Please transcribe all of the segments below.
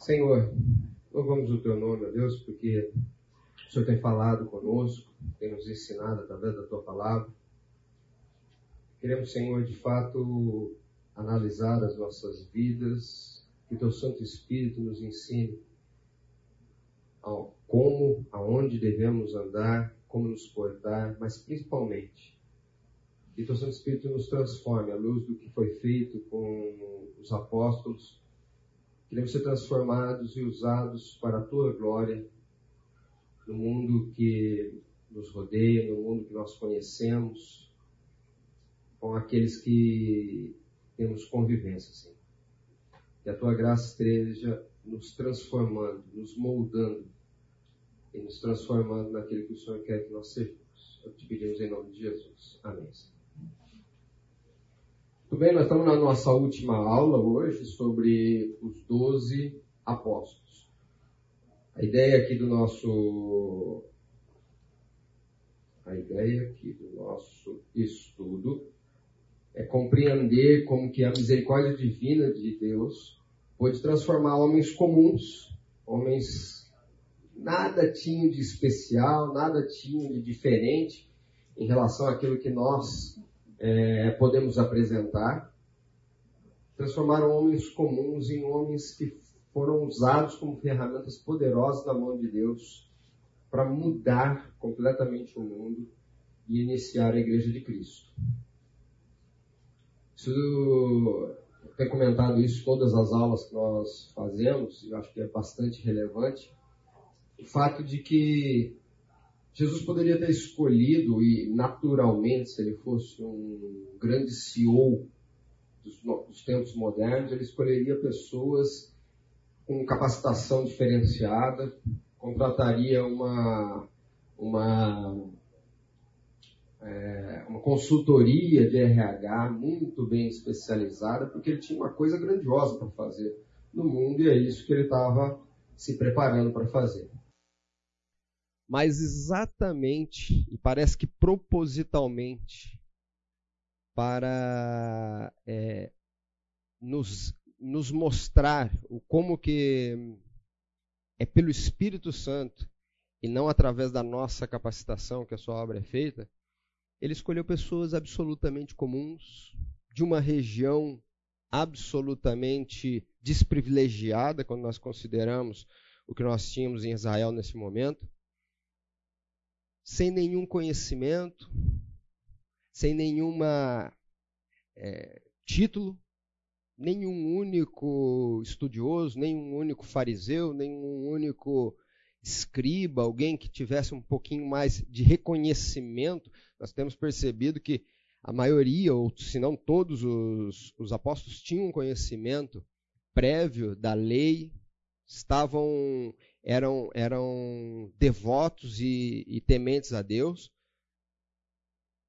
Senhor, louvamos o teu nome, ó Deus, porque o Senhor tem falado conosco, tem nos ensinado através da tua palavra. Queremos, Senhor, de fato, analisar as nossas vidas, que teu Santo Espírito nos ensine ao como, aonde devemos andar, como nos portar, mas principalmente que teu Santo Espírito nos transforme à luz do que foi feito com os apóstolos Queremos ser transformados e usados para a tua glória no mundo que nos rodeia, no mundo que nós conhecemos, com aqueles que temos convivência, Senhor. Que a tua graça esteja nos transformando, nos moldando e nos transformando naquilo que o Senhor quer que nós sejamos. Eu te pedimos em nome de Jesus. Amém. Senhor. Muito bem, nós estamos na nossa última aula hoje sobre os doze apóstolos. A ideia aqui do nosso a ideia aqui do nosso estudo é compreender como que a misericórdia divina de Deus pode transformar homens comuns, homens nada tinham de especial, nada tinham de diferente em relação àquilo que nós é, podemos apresentar, transformaram homens comuns em homens que foram usados como ferramentas poderosas da mão de Deus para mudar completamente o mundo e iniciar a Igreja de Cristo. Isso, eu tenho comentado isso todas as aulas que nós fazemos, e eu acho que é bastante relevante, o fato de que Jesus poderia ter escolhido, e naturalmente, se ele fosse um grande CEO dos, dos tempos modernos, ele escolheria pessoas com capacitação diferenciada, contrataria uma, uma, é, uma consultoria de RH muito bem especializada, porque ele tinha uma coisa grandiosa para fazer no mundo e é isso que ele estava se preparando para fazer mas exatamente, e parece que propositalmente, para é, nos, nos mostrar o como que é pelo Espírito Santo e não através da nossa capacitação que a sua obra é feita, ele escolheu pessoas absolutamente comuns, de uma região absolutamente desprivilegiada, quando nós consideramos o que nós tínhamos em Israel nesse momento, sem nenhum conhecimento, sem nenhuma é, título, nenhum único estudioso, nenhum único fariseu, nenhum único escriba, alguém que tivesse um pouquinho mais de reconhecimento. Nós temos percebido que a maioria, ou se não todos os, os apóstolos, tinham um conhecimento prévio da lei, estavam eram, eram devotos e, e tementes a Deus,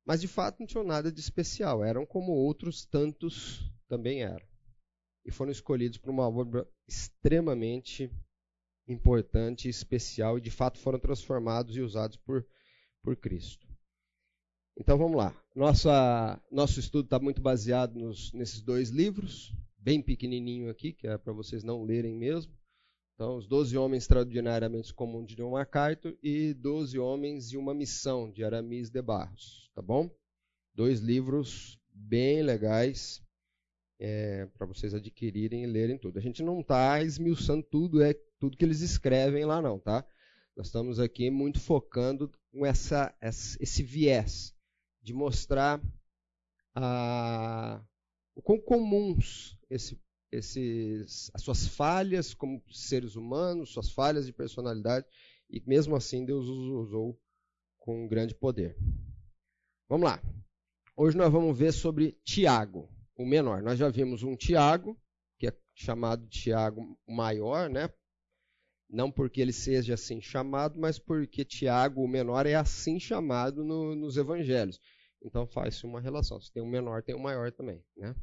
mas de fato não tinham nada de especial, eram como outros tantos também eram. E foram escolhidos para uma obra extremamente importante especial, e de fato foram transformados e usados por, por Cristo. Então vamos lá. Nossa, nosso estudo está muito baseado nos, nesses dois livros, bem pequenininho aqui, que é para vocês não lerem mesmo. Então, os Doze Homens Extraordinariamente Comuns de John MacArthur e Doze Homens e uma Missão, de Aramis de Barros. Tá bom? Dois livros bem legais é, para vocês adquirirem e lerem tudo. A gente não está esmiuçando tudo, é tudo que eles escrevem lá não, tá? Nós estamos aqui muito focando com essa, esse viés de mostrar a, o quão comuns esse esses, as suas falhas como seres humanos, suas falhas de personalidade, e mesmo assim Deus os usou com grande poder. Vamos lá. Hoje nós vamos ver sobre Tiago, o menor. Nós já vimos um Tiago, que é chamado Tiago maior, né? Não porque ele seja assim chamado, mas porque Tiago, o menor, é assim chamado no, nos evangelhos. Então faz-se uma relação. Se tem um menor, tem um maior também, né?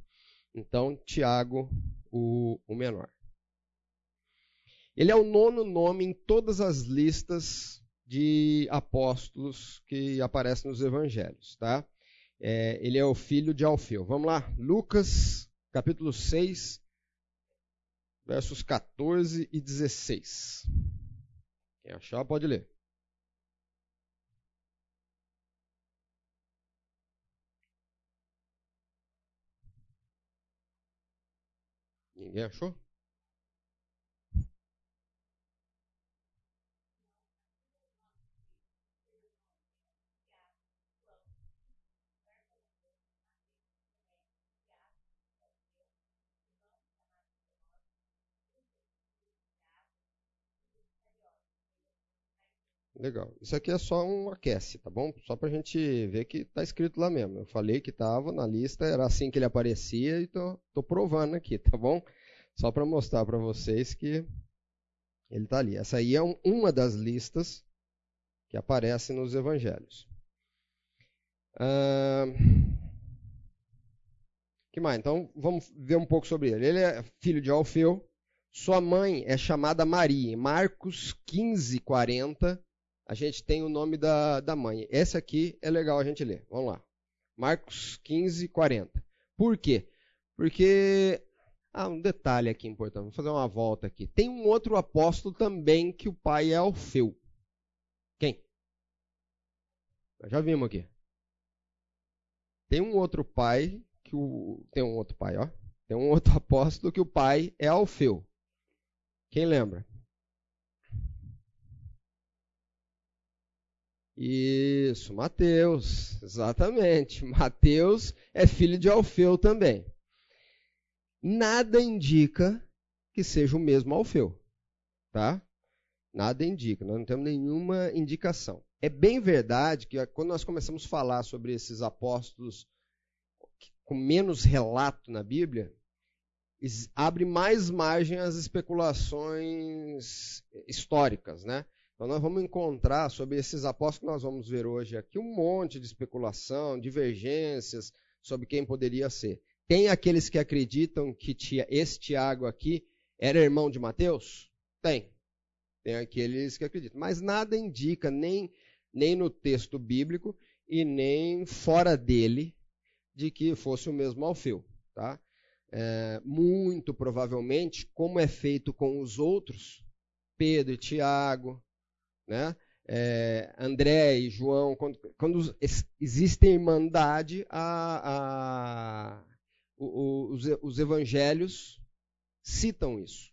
Então, Tiago, o, o menor. Ele é o nono nome em todas as listas de apóstolos que aparecem nos evangelhos. Tá? É, ele é o filho de Alfeu. Vamos lá, Lucas, capítulo 6, versos 14 e 16. Quem achar, pode ler. Ninguém achou? Legal. Isso aqui é só um aquece, tá bom? Só pra gente ver que tá escrito lá mesmo. Eu falei que tava na lista, era assim que ele aparecia e tô, tô provando aqui, tá bom? Só para mostrar para vocês que ele está ali. Essa aí é um, uma das listas que aparece nos evangelhos. Uh, que mais? Então vamos ver um pouco sobre ele. Ele é filho de Alfeu. Sua mãe é chamada Maria. Marcos 15, 40, a gente tem o nome da, da mãe. Esse aqui é legal a gente ler. Vamos lá. Marcos 15, 40. Por quê? Porque ah, um detalhe aqui importante, vou fazer uma volta aqui. Tem um outro apóstolo também que o pai é Alfeu. Quem? Já vimos aqui. Tem um outro pai que o tem um outro pai, ó. Tem um outro apóstolo que o pai é Alfeu. Quem lembra? Isso, Mateus, exatamente. Mateus é filho de Alfeu também nada indica que seja o mesmo Alfeu. Tá? Nada indica, nós não temos nenhuma indicação. É bem verdade que quando nós começamos a falar sobre esses apóstolos com menos relato na Bíblia, abre mais margem às especulações históricas, né? Então nós vamos encontrar sobre esses apóstolos que nós vamos ver hoje aqui um monte de especulação, divergências sobre quem poderia ser. Tem aqueles que acreditam que esse Tiago aqui era irmão de Mateus? Tem. Tem aqueles que acreditam. Mas nada indica, nem, nem no texto bíblico e nem fora dele, de que fosse o mesmo Alfeu. Tá? É, muito provavelmente, como é feito com os outros, Pedro e Tiago, né? É, André e João, quando, quando existe irmandade, a, a, os, os evangelhos citam isso.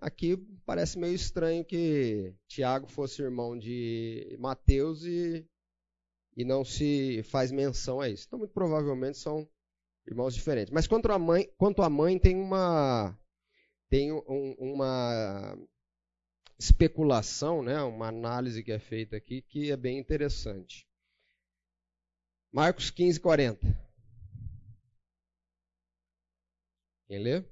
Aqui parece meio estranho que Tiago fosse irmão de Mateus e, e não se faz menção a isso. Então, muito provavelmente são irmãos diferentes. Mas quanto à mãe, quanto à mãe tem uma tem um, uma especulação, né, uma análise que é feita aqui que é bem interessante. Marcos 15, 40. Quem lê?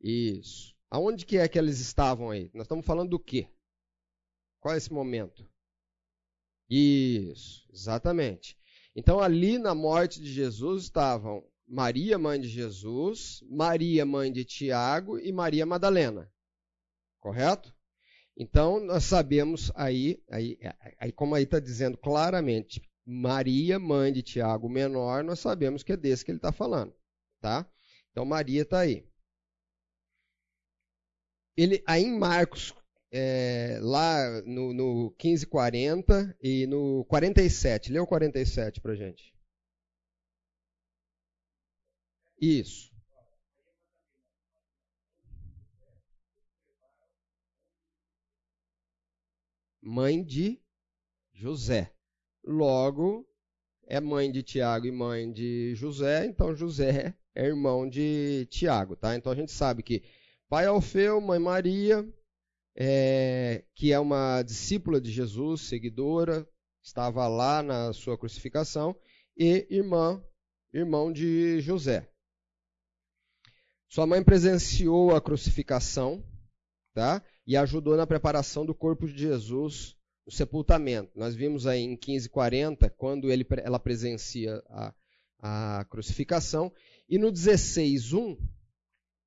Isso. Aonde que é que eles estavam aí? Nós estamos falando do quê? Qual é esse momento? Isso, exatamente. Então ali na morte de Jesus estavam Maria, mãe de Jesus, Maria, mãe de Tiago e Maria Madalena. Correto? Então, nós sabemos aí, aí, aí como aí está dizendo claramente, Maria, mãe de Tiago menor, nós sabemos que é desse que ele está falando. Tá? Então, Maria está aí. Ele, aí em Marcos, é, lá no, no 1540 e no 47, lê o 47 para gente. Isso. mãe de José. Logo, é mãe de Tiago e mãe de José, então José é irmão de Tiago, tá? Então a gente sabe que pai Alfeu, mãe Maria, é, que é uma discípula de Jesus, seguidora, estava lá na sua crucificação, e irmã, irmão de José. Sua mãe presenciou a crucificação, tá? e ajudou na preparação do corpo de Jesus no sepultamento. Nós vimos aí em 1540, quando ele, ela presencia a, a crucificação, e no 16.1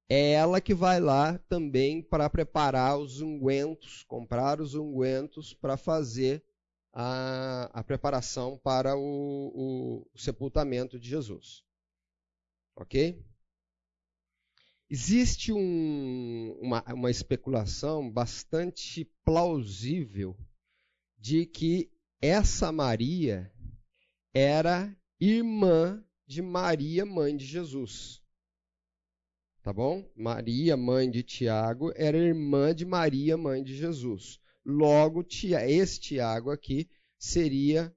é ela que vai lá também para preparar os ungüentos, comprar os ungüentos para fazer a, a, preparação para o, o, o sepultamento de Jesus. Ok? Existe um, uma, uma especulação bastante plausível de que essa Maria era irmã de Maria, mãe de Jesus. Tá bom? Maria, mãe de Tiago, era irmã de Maria, mãe de Jesus. Logo, esse Tiago aqui seria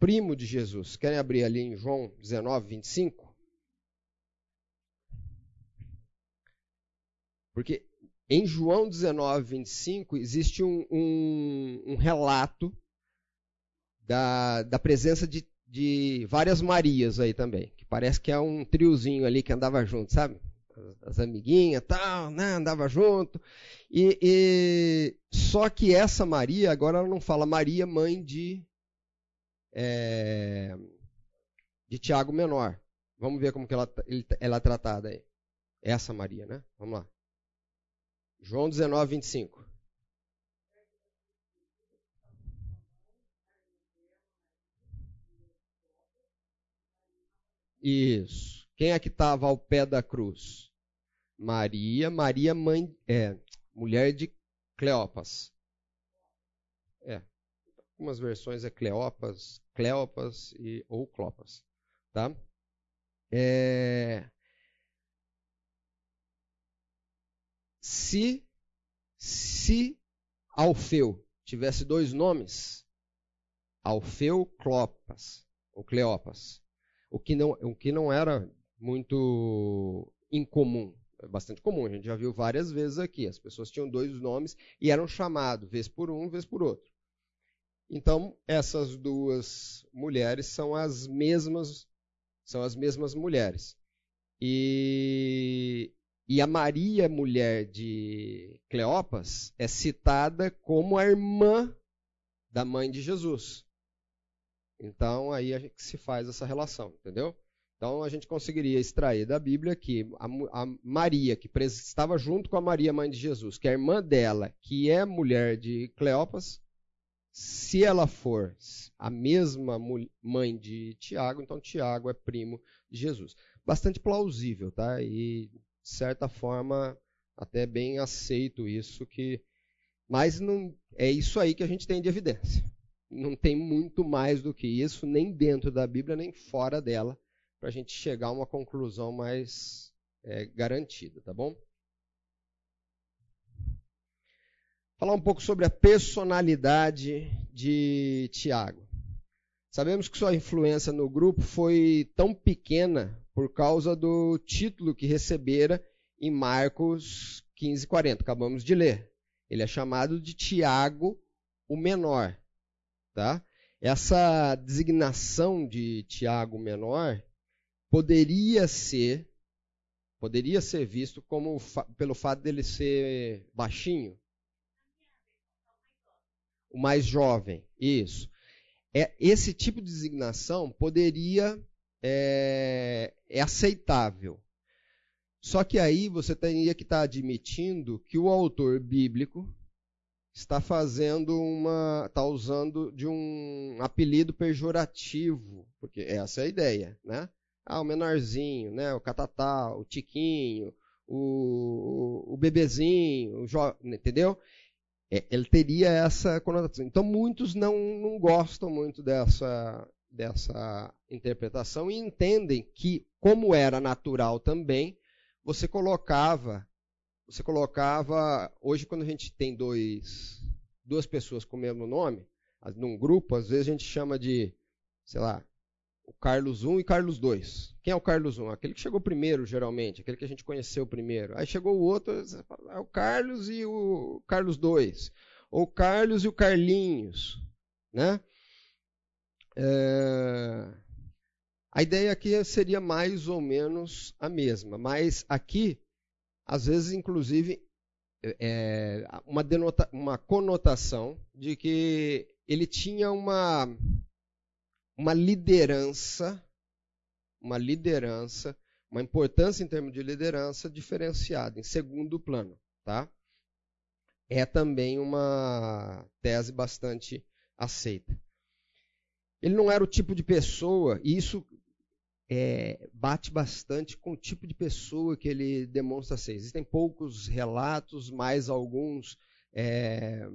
primo de Jesus. Querem abrir ali em João 19, 25? Porque em João 19, 25, existe um, um, um relato da, da presença de, de, várias Marias aí também. Que parece que é um triozinho ali que andava junto, sabe? As, as amiguinhas tal, né? andava junto. E, e, só que essa Maria, agora ela não fala Maria, mãe de, é, de Tiago Menor. Vamos ver como que ela, ela é tratada aí. Essa Maria, né? Vamos lá. João 19, 25. Isso. Quem é que estava ao pé da cruz? Maria, Maria mãe, é, mulher de Cleopas. É. Algumas versões é Cleopas, Cleopas e ou Clopas, tá? É, se se Alfeu tivesse dois nomes, Alfeu Clopas ou Cleopas, o que não, o que não era muito incomum, é bastante comum, a gente já viu várias vezes aqui, as pessoas tinham dois nomes e eram chamados, vez por um, vez por outro. Então, essas duas mulheres são as mesmas, são as mesmas mulheres. E e a Maria, mulher de Cleopas, é citada como a irmã da mãe de Jesus. Então aí a gente se faz essa relação, entendeu? Então a gente conseguiria extrair da Bíblia que a, a Maria, que estava junto com a Maria, mãe de Jesus, que é a irmã dela, que é mulher de Cleopas, se ela for a mesma mãe de Tiago, então Tiago é primo de Jesus. Bastante plausível, tá? E de certa forma, até bem aceito isso que mas não é isso aí que a gente tem de evidência. Não tem muito mais do que isso, nem dentro da Bíblia, nem fora dela, para a gente chegar a uma conclusão mais é, garantida, tá bom? Falar um pouco sobre a personalidade de Tiago. Sabemos que sua influência no grupo foi tão pequena por causa do título que recebera em Marcos 15:40, acabamos de ler. Ele é chamado de Tiago o Menor, tá? Essa designação de Tiago Menor poderia ser poderia ser visto como pelo fato dele ser baixinho, o mais jovem, isso. É, esse tipo de designação poderia é, é aceitável. Só que aí você teria que estar tá admitindo que o autor bíblico está fazendo uma. está usando de um apelido pejorativo, porque essa é a ideia, né? Ah, o menorzinho, né? O catatá, o tiquinho, o, o, o bebezinho, o jo... entendeu? É, ele teria essa conotação. Então muitos não, não gostam muito dessa, dessa interpretação e entendem que, como era natural também, você colocava, você colocava, hoje quando a gente tem dois, duas pessoas com o mesmo nome, num grupo, às vezes a gente chama de, sei lá, o Carlos 1 e Carlos 2. Quem é o Carlos 1? Aquele que chegou primeiro, geralmente, aquele que a gente conheceu primeiro. Aí chegou o outro, é o Carlos e o Carlos 2. Ou Carlos e o Carlinhos, né? É... A ideia aqui seria mais ou menos a mesma, mas aqui, às vezes, inclusive, é uma, denota, uma conotação de que ele tinha uma, uma liderança, uma liderança uma importância em termos de liderança diferenciada, em segundo plano. Tá? É também uma tese bastante aceita. Ele não era o tipo de pessoa, e isso é, bate bastante com o tipo de pessoa que ele demonstra ser. Existem poucos relatos, mais alguns é,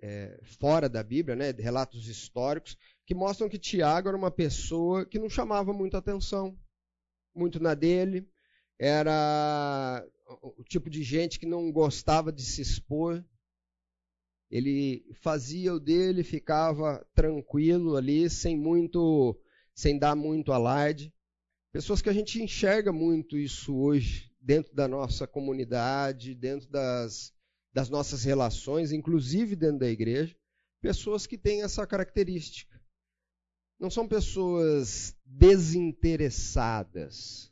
é, fora da Bíblia, né, relatos históricos, que mostram que Tiago era uma pessoa que não chamava muita atenção, muito na dele, era o tipo de gente que não gostava de se expor. Ele fazia o dele, ficava tranquilo ali, sem muito, sem dar muito alarde. Pessoas que a gente enxerga muito isso hoje dentro da nossa comunidade, dentro das, das nossas relações, inclusive dentro da igreja, pessoas que têm essa característica. Não são pessoas desinteressadas.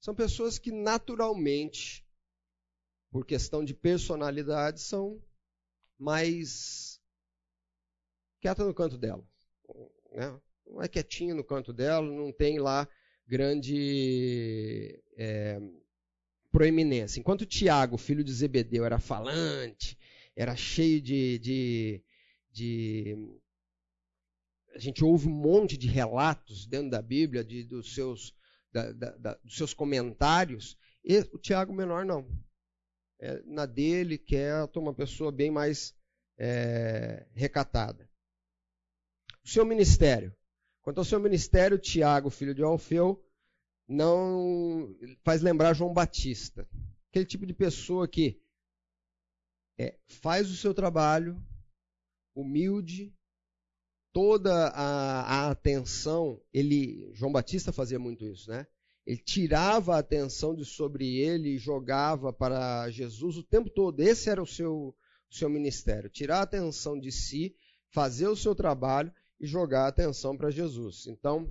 São pessoas que naturalmente, por questão de personalidade, são mais quieta no canto dela. Né? Não é quietinha no canto dela, não tem lá grande é, proeminência. Enquanto Tiago, filho de Zebedeu, era falante, era cheio de, de, de, A gente ouve um monte de relatos dentro da Bíblia, de, dos, seus, da, da, da, dos seus comentários. E o Tiago menor não. É, na dele, quieto, uma pessoa bem mais é, recatada. O seu ministério. Quanto ao seu ministério, Tiago, filho de Alfeu, não faz lembrar João Batista. Aquele tipo de pessoa que é, faz o seu trabalho, humilde, toda a, a, atenção, ele, João Batista fazia muito isso, né? Ele tirava a atenção de sobre ele e jogava para Jesus o tempo todo. Esse era o seu, o seu ministério: tirar a atenção de si, fazer o seu trabalho e jogar a atenção para Jesus. Então,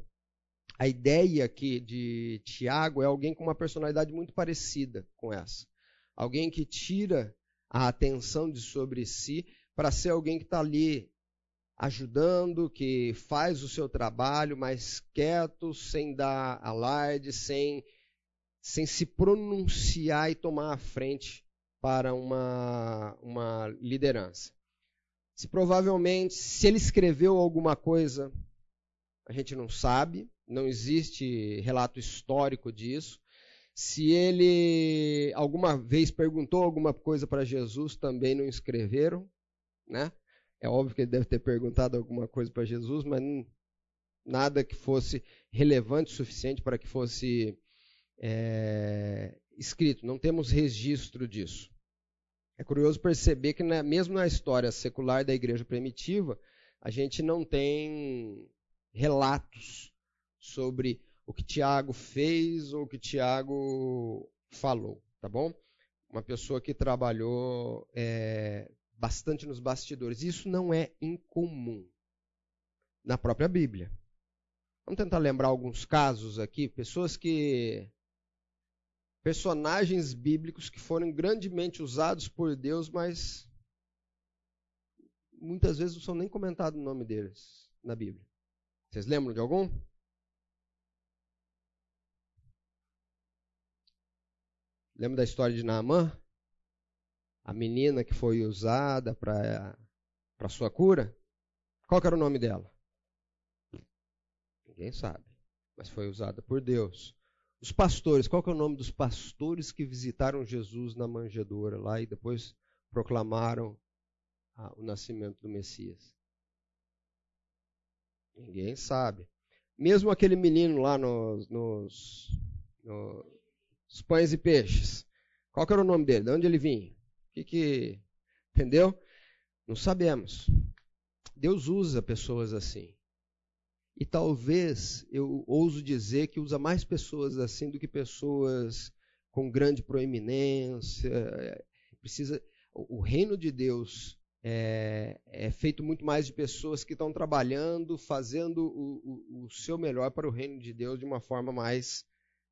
a ideia aqui de Tiago é alguém com uma personalidade muito parecida com essa. Alguém que tira a atenção de sobre si para ser alguém que está ali ajudando, que faz o seu trabalho mais quieto, sem dar alarde, sem, sem se pronunciar e tomar a frente para uma, uma liderança. Se provavelmente, se ele escreveu alguma coisa, a gente não sabe, não existe relato histórico disso. Se ele alguma vez perguntou alguma coisa para Jesus, também não escreveram, né? É óbvio que ele deve ter perguntado alguma coisa para Jesus, mas nada que fosse relevante o suficiente para que fosse é, escrito. Não temos registro disso. É curioso perceber que, mesmo na história secular da igreja primitiva, a gente não tem relatos sobre o que Tiago fez ou o que Tiago falou, tá bom? Uma pessoa que trabalhou é, bastante nos bastidores. Isso não é incomum na própria Bíblia. Vamos tentar lembrar alguns casos aqui, pessoas que personagens bíblicos que foram grandemente usados por Deus, mas muitas vezes não são nem comentados o nome deles na Bíblia. Vocês lembram de algum? Lembra da história de Naamã? A menina que foi usada para para sua cura? Qual era o nome dela? Ninguém sabe, mas foi usada por Deus. Os pastores, qual é o nome dos pastores que visitaram Jesus na manjedoura lá e depois proclamaram ah, o nascimento do Messias? Ninguém sabe. Mesmo aquele menino lá nos, nos, nos pães e peixes, qual era o nome dele? De onde ele vinha? Que que, entendeu? Não sabemos. Deus usa pessoas assim. E talvez eu ouso dizer que usa mais pessoas assim do que pessoas com grande proeminência. Precisa o reino de Deus é, é, feito muito mais de pessoas que estão trabalhando, fazendo o, o, o, seu melhor para o reino de Deus de uma forma mais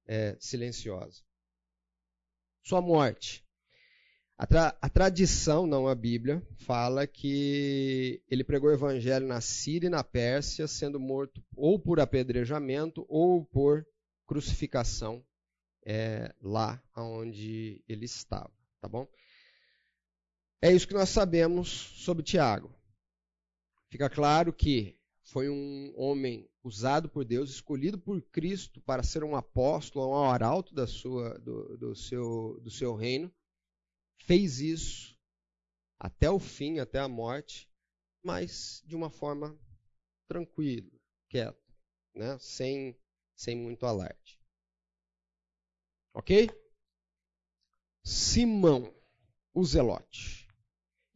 é, silenciosa. Sua morte. A, tra a, tradição, não a Bíblia, fala que ele pregou o evangelho na Síria e na Pérsia, sendo morto ou por apedrejamento ou por crucificação é, lá onde ele estava, tá bom? É isso que nós sabemos sobre Tiago. Fica claro que foi um homem usado por Deus, escolhido por Cristo para ser um apóstolo, um arauto da sua, do, do, seu, do seu reino. Fez isso até o fim, até a morte, mas de uma forma tranquila, quieta, né? sem, sem muito alarde. Ok? Simão, o Zelote.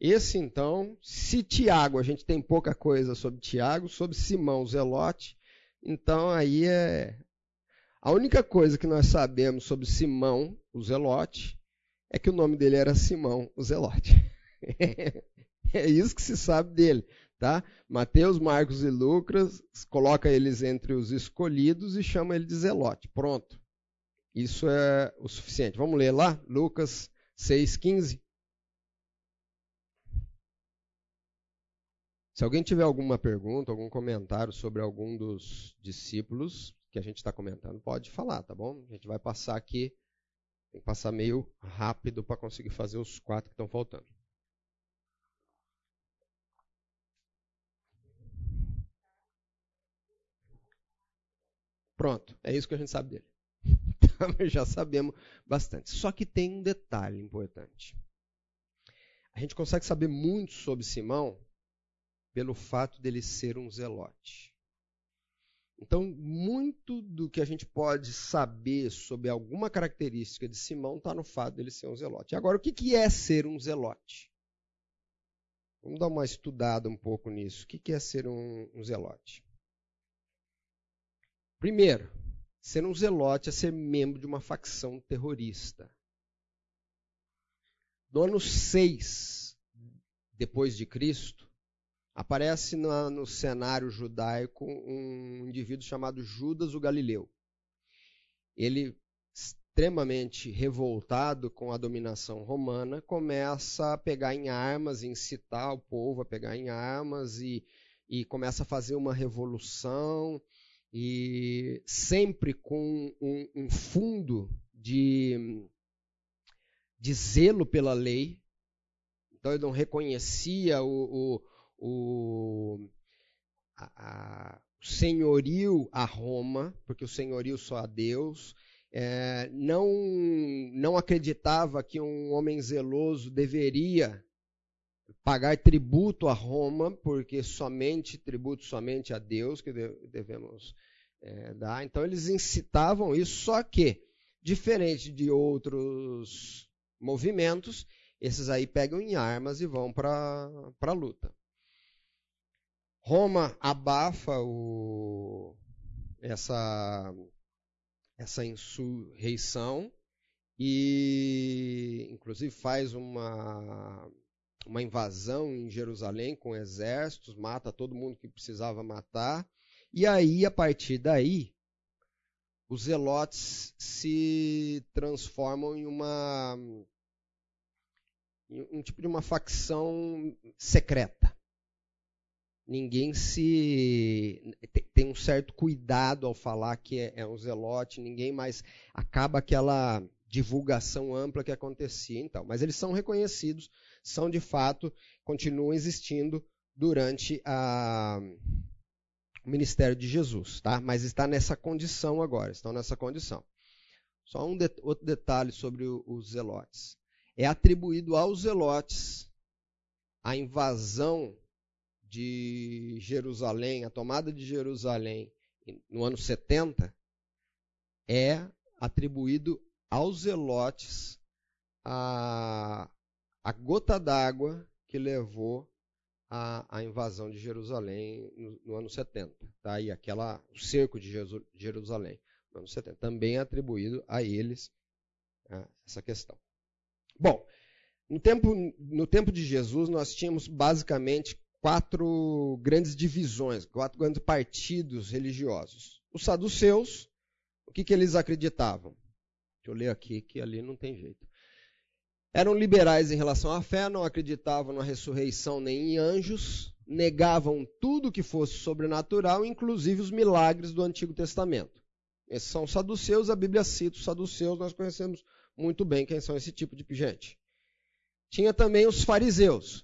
Esse então, se Tiago, a gente tem pouca coisa sobre Tiago, sobre Simão, o Zelote, então aí é. A única coisa que nós sabemos sobre Simão, o Zelote, é que o nome dele era Simão, o Zelote. é isso que se sabe dele, tá? Mateus, Marcos e Lucas coloca eles entre os escolhidos e chama ele de Zelote. Pronto. Isso é o suficiente. Vamos ler lá, Lucas 6,15. Se alguém tiver alguma pergunta, algum comentário sobre algum dos discípulos que a gente está comentando, pode falar, tá bom? A gente vai passar aqui, tem que passar meio rápido para conseguir fazer os quatro que estão faltando. Pronto, é isso que a gente sabe dele. Então, já sabemos bastante. Só que tem um detalhe importante. A gente consegue saber muito sobre Simão pelo fato dele ser um zelote. Então, muito do que a gente pode saber sobre alguma característica de Simão está no fato dele ser um zelote. Agora, o que é ser um zelote? Vamos dar uma estudada um pouco nisso. O que é ser um, um zelote? Primeiro, Ser um zelote é ser membro de uma facção terrorista. No ano 6 depois de Cristo, aparece no, no cenário judaico um indivíduo chamado Judas o Galileu. Ele, extremamente revoltado com a dominação romana, começa a pegar em armas, incitar o povo a pegar em armas e, e começa a fazer uma revolução e sempre com um, um fundo de, de zelo pela lei. Então ele não reconhecia o, o, o a, a, senhorio a Roma, porque o senhorio só a Deus. É, não, não acreditava que um homem zeloso deveria pagar tributo a Roma, porque somente tributo somente a Deus que devemos é, dar. Então eles incitavam isso, só que diferente de outros movimentos, esses aí pegam em armas e vão para a luta. Roma abafa o, essa, essa insurreição e, inclusive, faz uma uma invasão em Jerusalém com exércitos, mata todo mundo que precisava matar. E aí, a partir daí, os zelotes se transformam em uma em um tipo de uma facção secreta. Ninguém se tem um certo cuidado ao falar que é, é um zelote, ninguém mais acaba aquela divulgação ampla que acontecia então. Mas eles são reconhecidos são de fato, continuam existindo durante a, o ministério de Jesus, tá? Mas está nessa condição agora, estão nessa condição. Só um de, outro detalhe sobre os zelotes. É atribuído aos zelotes a invasão de Jerusalém, a tomada de Jerusalém no ano 70, é atribuído aos zelotes a, a gota d'água que levou à, invasão de Jerusalém no, no, ano 70. Tá? E aquela, o cerco de Jerusalém no ano 70. Também é atribuído a eles né, essa questão. Bom, no tempo, no tempo de Jesus, nós tínhamos basicamente quatro grandes divisões, quatro grandes partidos religiosos. Os saduceus, o que, que eles acreditavam? Deixa eu ler aqui, que ali não tem jeito. Eram liberais em relação à fé, não acreditavam na ressurreição nem em anjos, negavam tudo que fosse sobrenatural, inclusive os milagres do Antigo Testamento. Esses são os saduceus, a Bíblia cita os saduceus, nós conhecemos muito bem quem são esse tipo de gente. Tinha também os fariseus.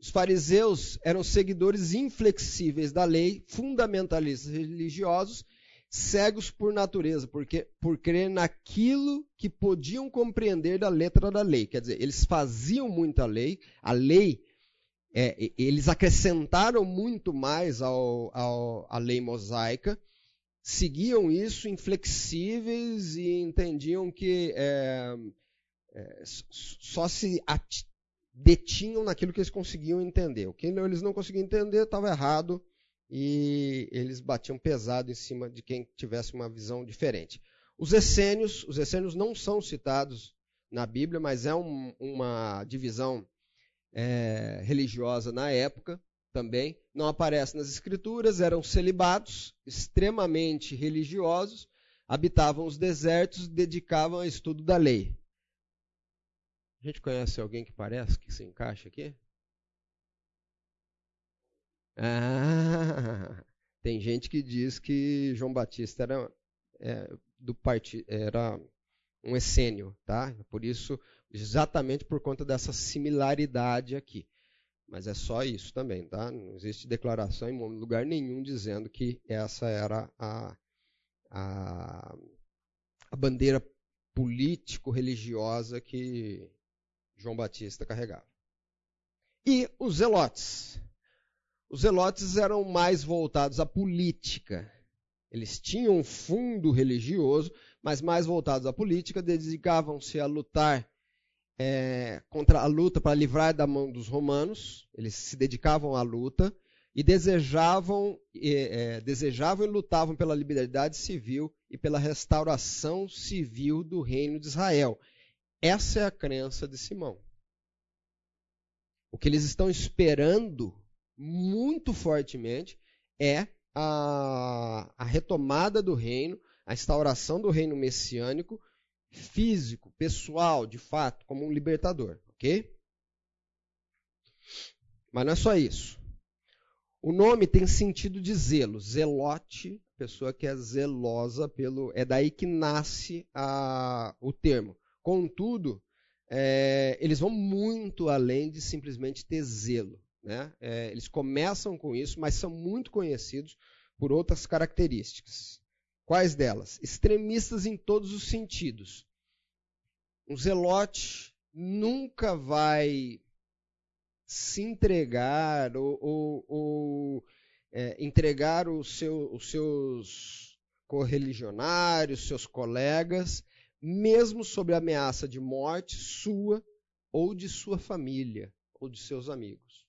Os fariseus eram seguidores inflexíveis da lei, fundamentalistas religiosos, cegos por natureza, porque por crer naquilo que podiam compreender da letra da lei. Quer dizer, eles faziam muita lei, a lei, é, eles acrescentaram muito mais ao, ao, à lei mosaica, seguiam isso inflexíveis e entendiam que é, é, só se detinham naquilo que eles conseguiam entender. O que eles não conseguiam entender estava errado e eles batiam pesado em cima de quem tivesse uma visão diferente. Os essênios, os essênios não são citados na Bíblia, mas é um, uma divisão é, religiosa na época também. Não aparece nas escrituras, eram celibatos, extremamente religiosos, habitavam os desertos, dedicavam ao estudo da lei. A gente conhece alguém que parece que se encaixa aqui? Ah, tem gente que diz que João Batista era é, do partido, era um essênio, tá? Por isso, exatamente por conta dessa similaridade aqui. Mas é só isso também, tá? Não existe declaração em lugar nenhum dizendo que essa era a, a, a bandeira político-religiosa que João Batista carregava. E os zelotes. Os zelotes eram mais voltados à política. Eles tinham um fundo religioso, mas mais voltados à política, dedicavam-se a lutar é, contra a luta para livrar da mão dos romanos. Eles se dedicavam à luta e desejavam, é, desejavam e lutavam pela liberdade civil e pela restauração civil do reino de Israel. Essa é a crença de Simão. O que eles estão esperando muito fortemente é a, a retomada do reino, a instauração do reino messiânico, físico, pessoal, de fato, como um libertador, ok? Mas não é só isso. O nome tem sentido de zelo, zelote, pessoa que é zelosa pelo, é daí que nasce a, o termo. Contudo, é, eles vão muito além de simplesmente ter zelo. Né? É, eles começam com isso, mas são muito conhecidos por outras características. Quais delas? Extremistas em todos os sentidos. Um zelote nunca vai se entregar ou, ou, ou é, entregar seu, os seus correligionários, seus colegas, mesmo sob a ameaça de morte sua ou de sua família ou de seus amigos.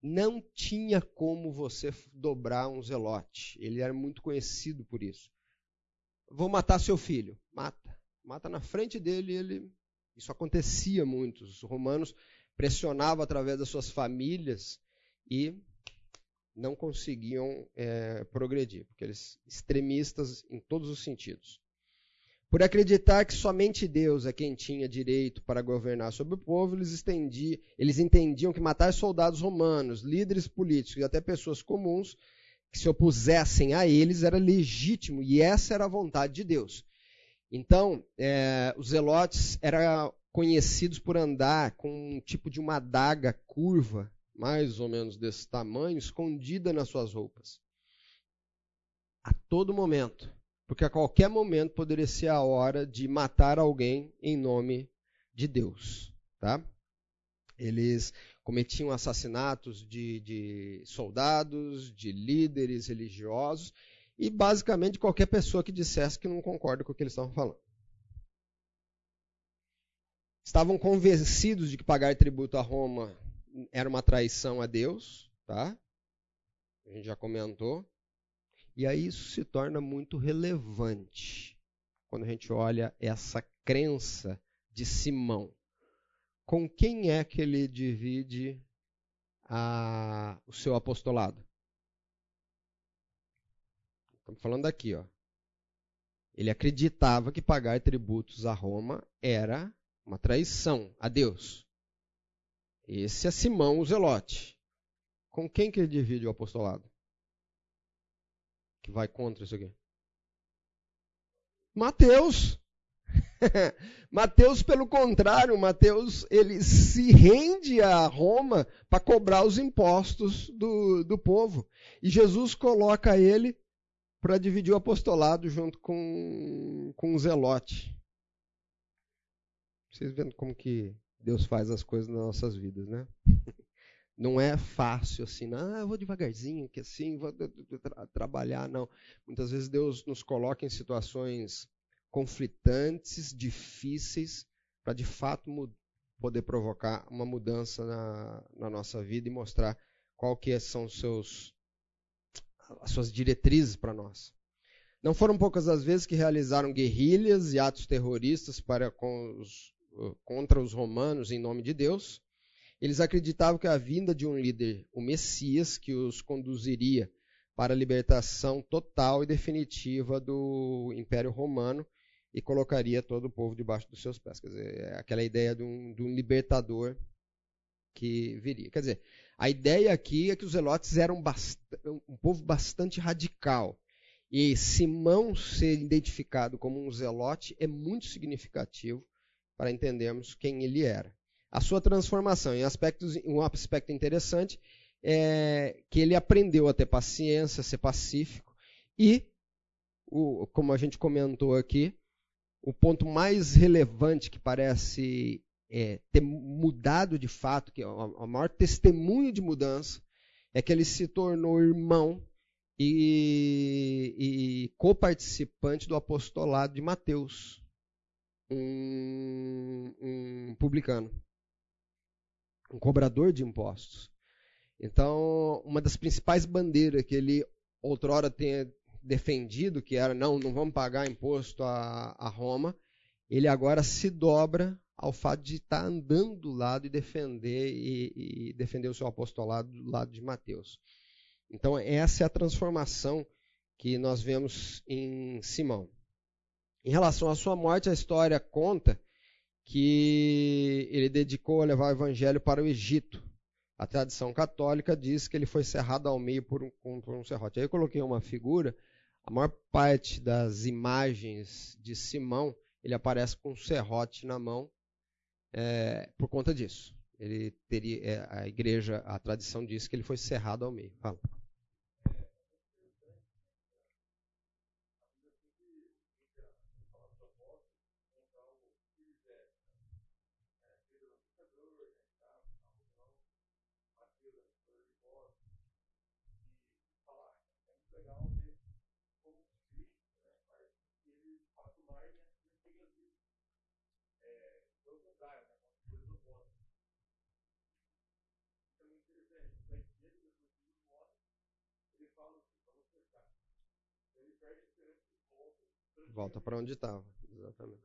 Não tinha como você dobrar um zelote. Ele era muito conhecido por isso. Vou matar seu filho. Mata. Mata na frente dele. Ele... Isso acontecia muito. Os romanos pressionavam através das suas famílias e não conseguiam é, progredir, porque eles extremistas em todos os sentidos. Por acreditar que somente Deus é quem tinha direito para governar sobre o povo, eles, eles entendiam que matar soldados romanos, líderes políticos e até pessoas comuns que se opusessem a eles era legítimo e essa era a vontade de Deus. Então, é, os zelotes eram conhecidos por andar com um tipo de uma adaga curva, mais ou menos desse tamanho, escondida nas suas roupas. A todo momento porque a qualquer momento poderia ser a hora de matar alguém em nome de Deus. Tá? Eles cometiam assassinatos de, de soldados, de líderes religiosos e basicamente qualquer pessoa que dissesse que não concorda com o que eles estavam falando. Estavam convencidos de que pagar tributo a Roma era uma traição a Deus, tá? A gente já comentou. E aí isso se torna muito relevante quando a gente olha essa crença de Simão. Com quem é que ele divide a, o seu apostolado? Estamos falando aqui, ó. Ele acreditava que pagar tributos a Roma era uma traição a Deus. Esse é Simão o Zelote. Com quem que ele divide o apostolado? Que vai contra isso aqui? Mateus. Mateus, pelo contrário, Mateus ele se rende a Roma para cobrar os impostos do, do povo. E Jesus coloca ele para dividir o apostolado junto com, com um zelote. Vocês vendo como que Deus faz as coisas nas nossas vidas, né? Não é fácil assim, ah, eu vou devagarzinho, que assim, vou tra trabalhar, não. Muitas vezes Deus nos coloca em situações conflitantes, difíceis, para de fato poder provocar uma mudança na, na, nossa vida e mostrar qual que são os seus, as suas diretrizes para nós. Não foram poucas as vezes que realizaram guerrilhas e atos terroristas para os, contra os romanos em nome de Deus. Eles acreditavam que a vinda de um líder, o Messias, que os conduziria para a libertação total e definitiva do Império Romano e colocaria todo o povo debaixo dos seus pés. Quer dizer, é aquela ideia de um, de um libertador que viria. Quer dizer, a ideia aqui é que os zelotes eram um povo bastante radical. E Simão ser identificado como um zelote é muito significativo para entendermos quem ele era a sua transformação. Aspectos, um aspecto interessante é que ele aprendeu a ter paciência, a ser pacífico e, o, como a gente comentou aqui, o ponto mais relevante que parece é, ter mudado de fato, que é o maior testemunho de mudança, é que ele se tornou irmão e, e coparticipante do apostolado de Mateus, um, um publicano um cobrador de impostos. Então, uma das principais bandeiras que ele outrora tenha defendido, que era não, não vamos pagar imposto a, a Roma, ele agora se dobra ao fato de estar andando do lado e defender e, e defender o seu apostolado do lado de Mateus. Então, essa é a transformação que nós vemos em Simão. Em relação à sua morte, a história conta que ele dedicou a levar o evangelho para o Egito. A tradição católica diz que ele foi cerrado ao meio por um, por um serrote. Aí eu coloquei uma figura, a maior parte das imagens de Simão, ele aparece com um serrote na mão é, por conta disso. Ele teria, é, a igreja, a tradição diz que ele foi cerrado ao meio. Fala. Volta para onde estava, exatamente.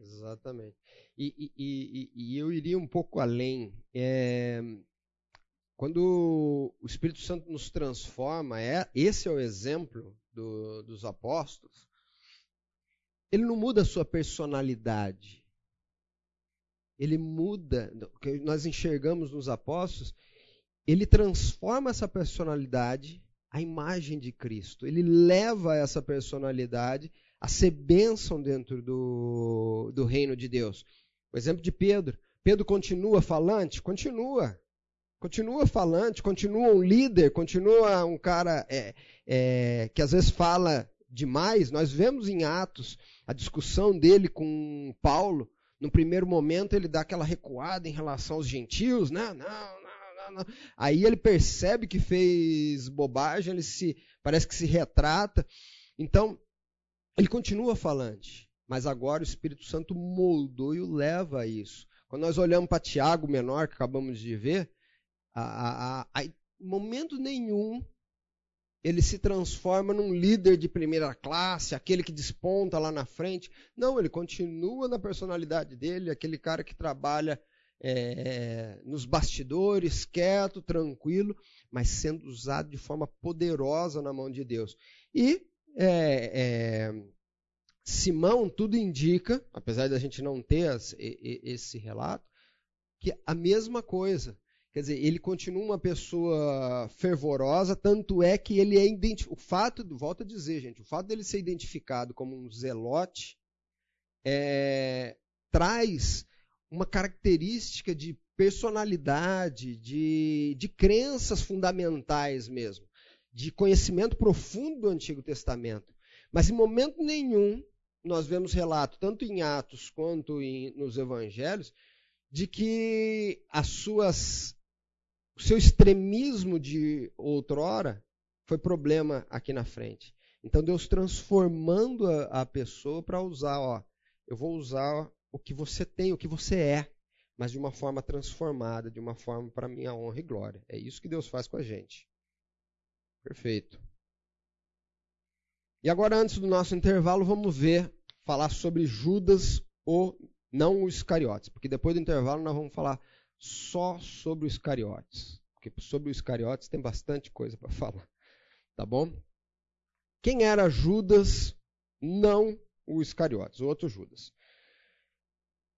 Exatamente. E, e, e, e, eu iria um pouco além. É, quando o Espírito Santo nos transforma, é, esse é o exemplo do, dos apóstolos, ele não muda a sua personalidade. Ele muda, o que nós enxergamos nos apóstolos, ele transforma essa personalidade à imagem de Cristo. Ele leva essa personalidade a ser bênção dentro do, do reino de Deus. O exemplo de Pedro. Pedro continua falante? Continua. Continua falante, continua um líder, continua um cara é, é, que às vezes fala demais. Nós vemos em Atos a discussão dele com Paulo. No primeiro momento ele dá aquela recuada em relação aos gentios, né? Não, não, não, não. Aí ele percebe que fez bobagem, ele se parece que se retrata. Então, ele continua falante, mas agora o Espírito Santo moldou e o leva a isso. Quando nós olhamos para Tiago menor, que acabamos de ver, a, a, a, em momento nenhum ele se transforma num líder de primeira classe, aquele que desponta lá na frente. Não, ele continua na personalidade dele, aquele cara que trabalha é, nos bastidores, quieto, tranquilo, mas sendo usado de forma poderosa na mão de Deus. E é, é, Simão, tudo indica, apesar da gente não ter as, esse relato, que a mesma coisa. Quer dizer, ele continua uma pessoa fervorosa, tanto é que ele é identificado. O fato, volto a dizer, gente, o fato dele ser identificado como um zelote é, traz uma característica de personalidade, de, de crenças fundamentais mesmo, de conhecimento profundo do Antigo Testamento. Mas em momento nenhum nós vemos relato, tanto em Atos quanto em, nos Evangelhos, de que as suas, o seu extremismo de outrora foi problema aqui na frente. Então Deus transformando a, a pessoa para usar, ó, eu vou usar o que você tem, o que você é, mas de uma forma transformada, de uma forma para minha honra e glória. É isso que Deus faz com a gente. Perfeito. E agora, antes do nosso intervalo, vamos ver, falar sobre Judas ou não os Iscariotes, porque depois do intervalo nós vamos falar só sobre os Iscariotes, porque sobre os Iscariotes tem bastante coisa para falar, tá bom? Quem era Judas, não o Iscariotes, o outro Judas.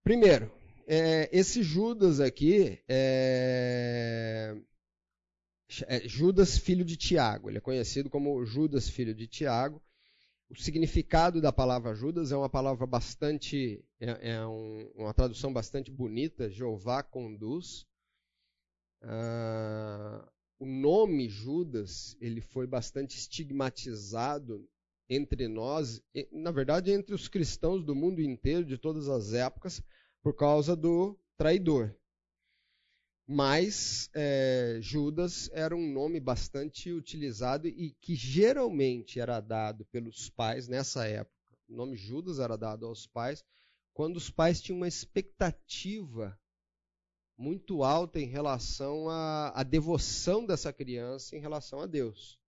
Primeiro, é, esse Judas aqui é, é, Judas, filho de Tiago. Ele é conhecido como Judas, filho de Tiago. O significado da palavra Judas é uma palavra bastante, é, é um, uma tradução bastante bonita. Jeová conduz. Ah, o nome Judas ele foi bastante estigmatizado entre nós, na verdade entre os cristãos do mundo inteiro, de todas as épocas, por causa do traidor. Mas é, Judas era um nome bastante utilizado e que geralmente era dado pelos pais nessa época. O nome Judas era dado aos pais quando os pais tinham uma expectativa muito alta em relação à, à devoção dessa criança em relação a Deus.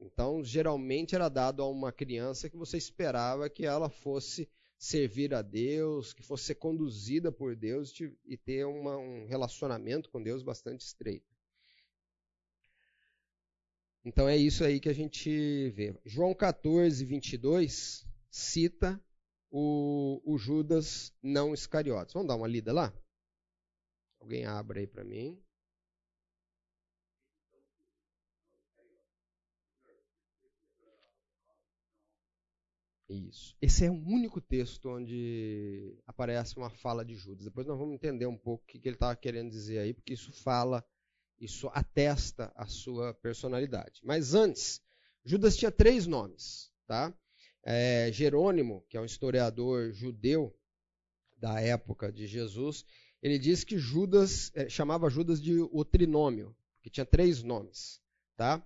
Então, geralmente era dado a uma criança que você esperava que ela fosse servir a Deus, que fosse ser conduzida por Deus e ter uma, um relacionamento com Deus bastante estreito. Então é isso aí que a gente vê. João 14, 22 cita o, o Judas não Iscariotes. Vamos dar uma lida lá? Alguém abre aí para mim. Isso. Esse é o único texto onde aparece uma fala de Judas. Depois nós vamos entender um pouco o que ele estava querendo dizer aí, porque isso fala, isso atesta a sua personalidade. Mas antes, Judas tinha três nomes. Tá? É, Jerônimo, que é um historiador judeu da época de Jesus, ele diz que Judas é, chamava Judas de o trinômio, que tinha três nomes. Tá?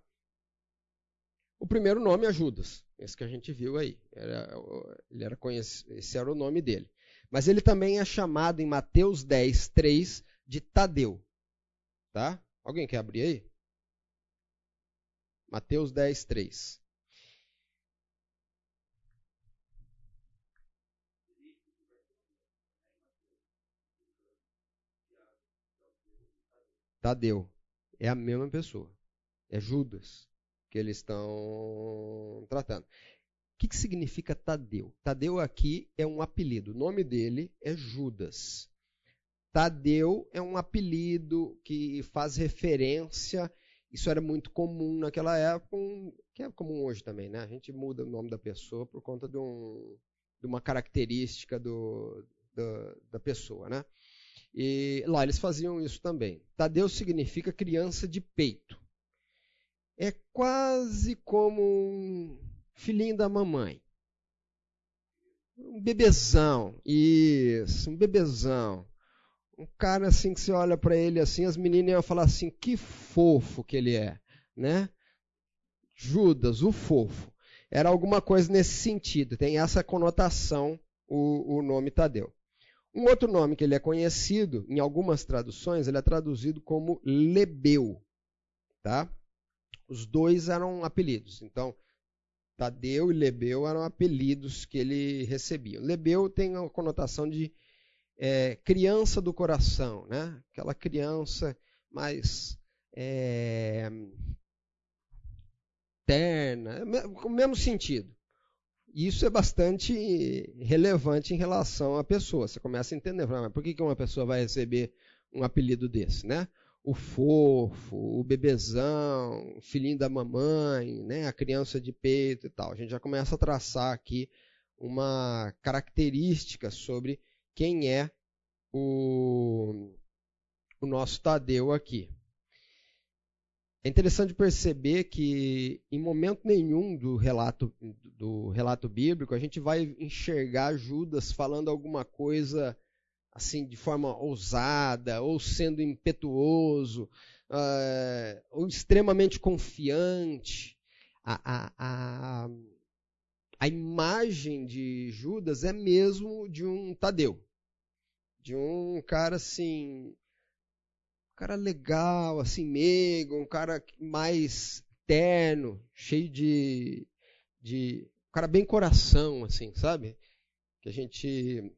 O primeiro nome é Judas, esse que a gente viu aí. Era, ele era conhecido, esse era o nome dele. Mas ele também é chamado em Mateus 10, 3 de Tadeu. Tá? Alguém quer abrir aí? Mateus 10, 3. Tadeu. É a mesma pessoa. É Judas que eles estão tratando. O que, que significa Tadeu? Tadeu aqui é um apelido. O nome dele é Judas. Tadeu é um apelido que faz referência. Isso era muito comum naquela época, que é comum hoje também, né? A gente muda o nome da pessoa por conta de, um, de uma característica do, do, da pessoa, né? E lá eles faziam isso também. Tadeu significa criança de peito é quase como um filhinho da mamãe. Um bebezão, isso, um bebezão. Um cara assim que você olha para ele assim, as meninas iam falar assim, que fofo que ele é, né? Judas, o fofo. Era alguma coisa nesse sentido, tem essa conotação o, o nome Tadeu. Um outro nome que ele é conhecido, em algumas traduções, ele é traduzido como Lebeu, tá? Os dois eram apelidos. Então, Tadeu e Lebeu eram apelidos que ele recebia. Lebeu tem a conotação de é, criança do coração, né? Aquela criança mais é, terna, com o mesmo sentido. Isso é bastante relevante em relação à pessoa. Você começa a entender, mas por que uma pessoa vai receber um apelido desse, né? O fofo, o bebezão, o filhinho da mamãe, né? A criança de peito e tal. A gente já começa a traçar aqui uma característica sobre quem é o, o nosso Tadeu aqui. É interessante perceber que em momento nenhum do relato, do relato bíblico a gente vai enxergar Judas falando alguma coisa assim de forma ousada ou sendo impetuoso uh, ou extremamente confiante. A, a, a, a imagem de Judas é mesmo de um Tadeu, de um cara assim cara legal, assim, meigo, um cara mais terno, cheio de, de. Um cara bem coração, assim, sabe? Que a gente.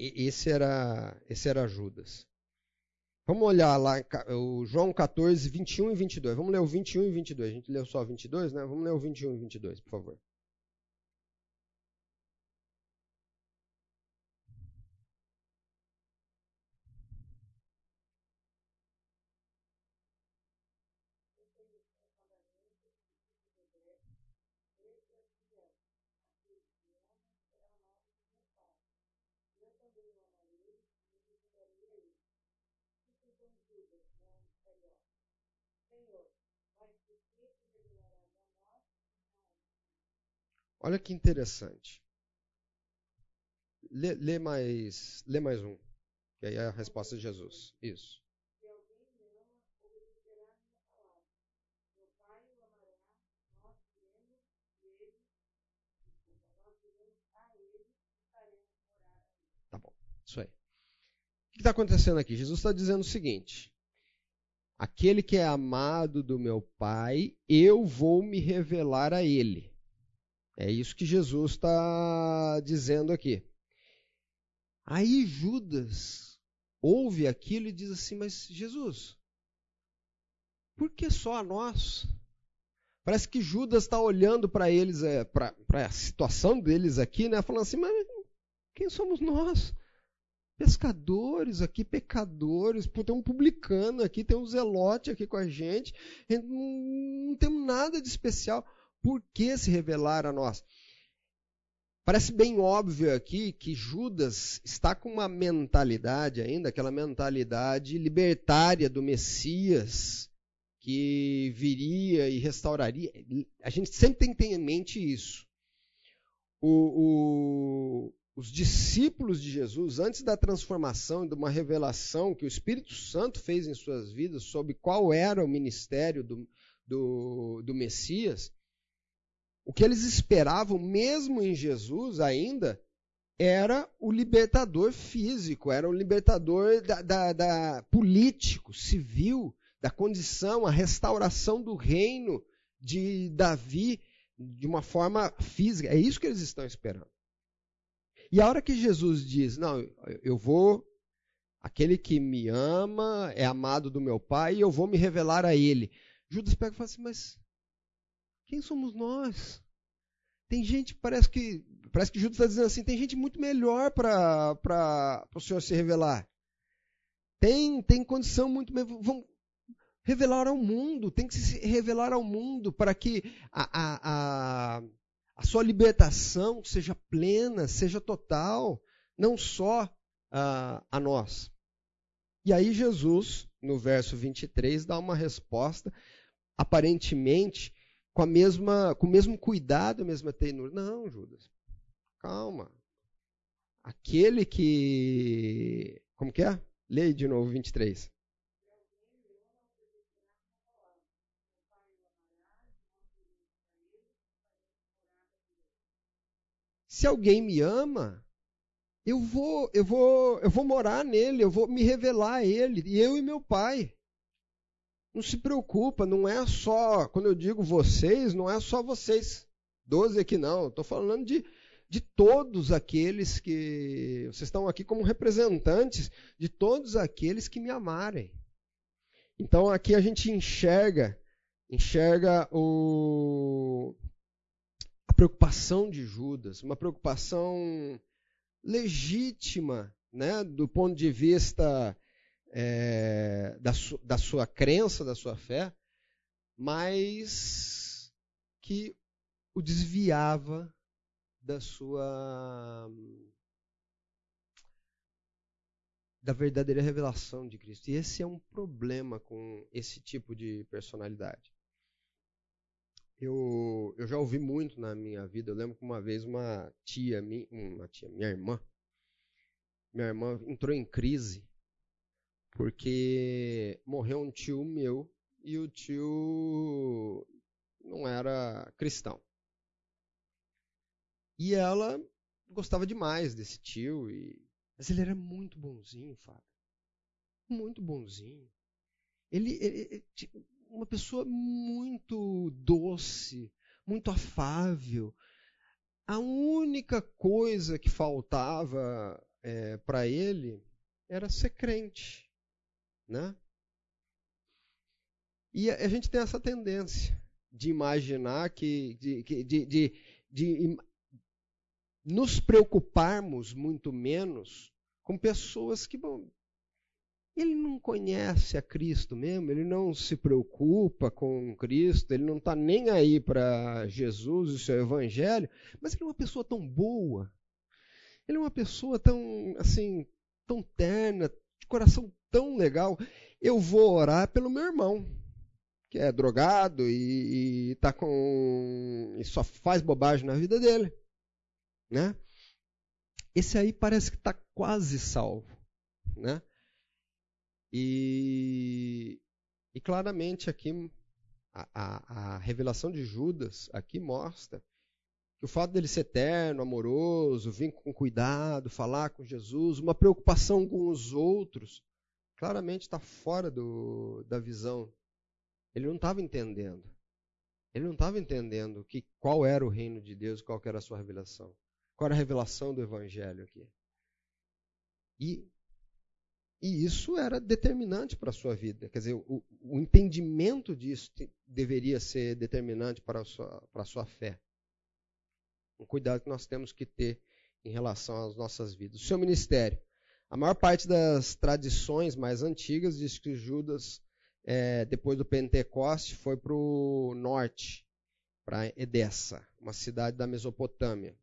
Esse era, esse era Judas. Vamos olhar lá, o João 14, 21 e 22. Vamos ler o 21 e 22. A gente leu só 22, né? Vamos ler o 21 e 22, por favor. Olha que interessante. Lê, lê, mais, lê mais um. Que aí é a resposta de Jesus. Isso. Tá bom, isso aí. O que está acontecendo aqui? Jesus está dizendo o seguinte: Aquele que é amado do meu Pai, eu vou me revelar a ele. É isso que Jesus está dizendo aqui. Aí Judas ouve aquilo e diz assim: Mas Jesus, por que só a nós? Parece que Judas está olhando para eles, é, para a situação deles aqui, né, falando assim: Mas quem somos nós? Pescadores aqui, pecadores, Pô, tem um publicano aqui, tem um zelote aqui com a gente, não, não temos nada de especial por que se revelar a nós? Parece bem óbvio aqui que Judas está com uma mentalidade ainda, aquela mentalidade libertária do Messias, que viria e restauraria. A gente sempre tem que ter em mente isso. O, o, os discípulos de Jesus, antes da transformação, de uma revelação que o Espírito Santo fez em suas vidas sobre qual era o ministério do, do, do Messias, o que eles esperavam, mesmo em Jesus ainda, era o libertador físico, era o libertador da, da, da político, civil, da condição, a restauração do reino de Davi de uma forma física. É isso que eles estão esperando. E a hora que Jesus diz: Não, eu vou, aquele que me ama é amado do meu Pai e eu vou me revelar a ele. Judas pega e fala assim: Mas quem somos nós? Tem gente, parece que parece que Judas está dizendo assim, tem gente muito melhor para o Senhor se revelar. Tem, tem condição muito melhor. Vamos revelar ao mundo, tem que se revelar ao mundo para que a, a, a, a sua libertação seja plena, seja total, não só a, a nós. E aí Jesus, no verso 23, dá uma resposta aparentemente com a mesma, com o mesmo cuidado, a mesma ternura. Não, Judas. Calma. Aquele que. Como que é? Leia de novo 23. Se alguém me ama, eu vou, eu vou, eu vou morar nele, eu vou me revelar a ele, e eu e meu pai. Não se preocupa, não é só, quando eu digo vocês, não é só vocês, doze aqui não. Estou falando de de todos aqueles que. Vocês estão aqui como representantes de todos aqueles que me amarem. Então aqui a gente enxerga, enxerga o, preocupação de Judas, uma preocupação legítima, né, do ponto de vista é, da, su, da sua crença, da sua fé, mas que o desviava da sua da verdadeira revelação de Cristo. E esse é um problema com esse tipo de personalidade. Eu, eu já ouvi muito na minha vida. Eu lembro que uma vez uma tia, uma tia, minha irmã, minha irmã entrou em crise porque morreu um tio meu e o tio não era cristão. E ela gostava demais desse tio e mas ele era muito bonzinho, Fábio. Muito bonzinho. Ele, ele, ele uma pessoa muito doce, muito afável. A única coisa que faltava é, para ele era ser crente, né? E a, a, gente tem essa tendência de imaginar que, de, de, de, de nos preocuparmos muito menos com pessoas que, bom, ele não conhece a Cristo mesmo, ele não se preocupa com Cristo, ele não está nem aí para Jesus e o seu Evangelho, mas ele é uma pessoa tão boa, ele é uma pessoa tão, assim, tão terna, de coração tão legal. Eu vou orar pelo meu irmão, que é drogado e, e tá com e só faz bobagem na vida dele né? Esse aí parece que está quase salvo, né? E, e claramente aqui a, a, a, revelação de Judas aqui mostra que o fato dele ser eterno, amoroso, vir com cuidado, falar com Jesus, uma preocupação com os outros, claramente está fora do, da visão. Ele não estava entendendo. Ele não estava entendendo que, qual era o reino de Deus, qual era a sua revelação. Qual era a revelação do Evangelho aqui? E, e isso era determinante para a sua vida. Quer dizer, o, o entendimento disso te, deveria ser determinante para a, sua, para a sua fé. Um cuidado que nós temos que ter em relação às nossas vidas. O seu ministério. A maior parte das tradições mais antigas diz que Judas, é, depois do Pentecoste, foi para o norte, para Edessa, uma cidade da Mesopotâmia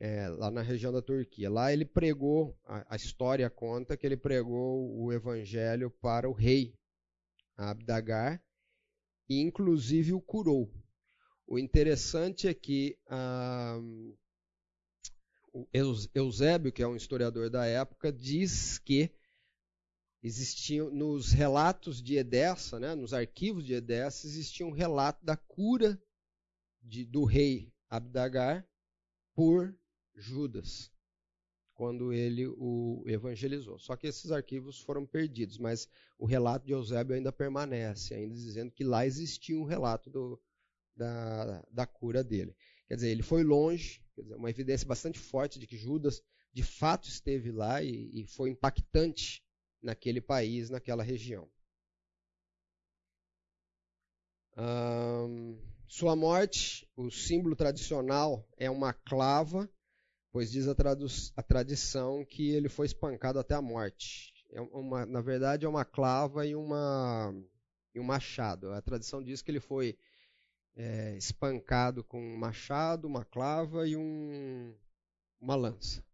é, lá na região da Turquia. Lá ele pregou, a, a, história conta que ele pregou o evangelho para o rei Abdagar e inclusive o curou. O interessante é que ah, o Eusébio, que é um historiador da época, diz que existiam nos relatos de Edessa, né, nos arquivos de Edessa, existia um relato da cura de, do rei Abdagar por Judas, quando ele o evangelizou. Só que esses arquivos foram perdidos, mas o relato de Eusébio ainda permanece, ainda dizendo que lá existia um relato do, da, da cura dele. Quer dizer, ele foi longe, dizer, uma evidência bastante forte de que Judas de fato esteve lá e, e foi impactante naquele país, naquela região. sua morte, o símbolo tradicional é uma clava pois diz a, a, tradição que ele foi espancado até a morte. É uma, na verdade, é uma clava e, uma, e um machado. A tradição diz que ele foi é, espancado com um machado, uma clava e um, uma lança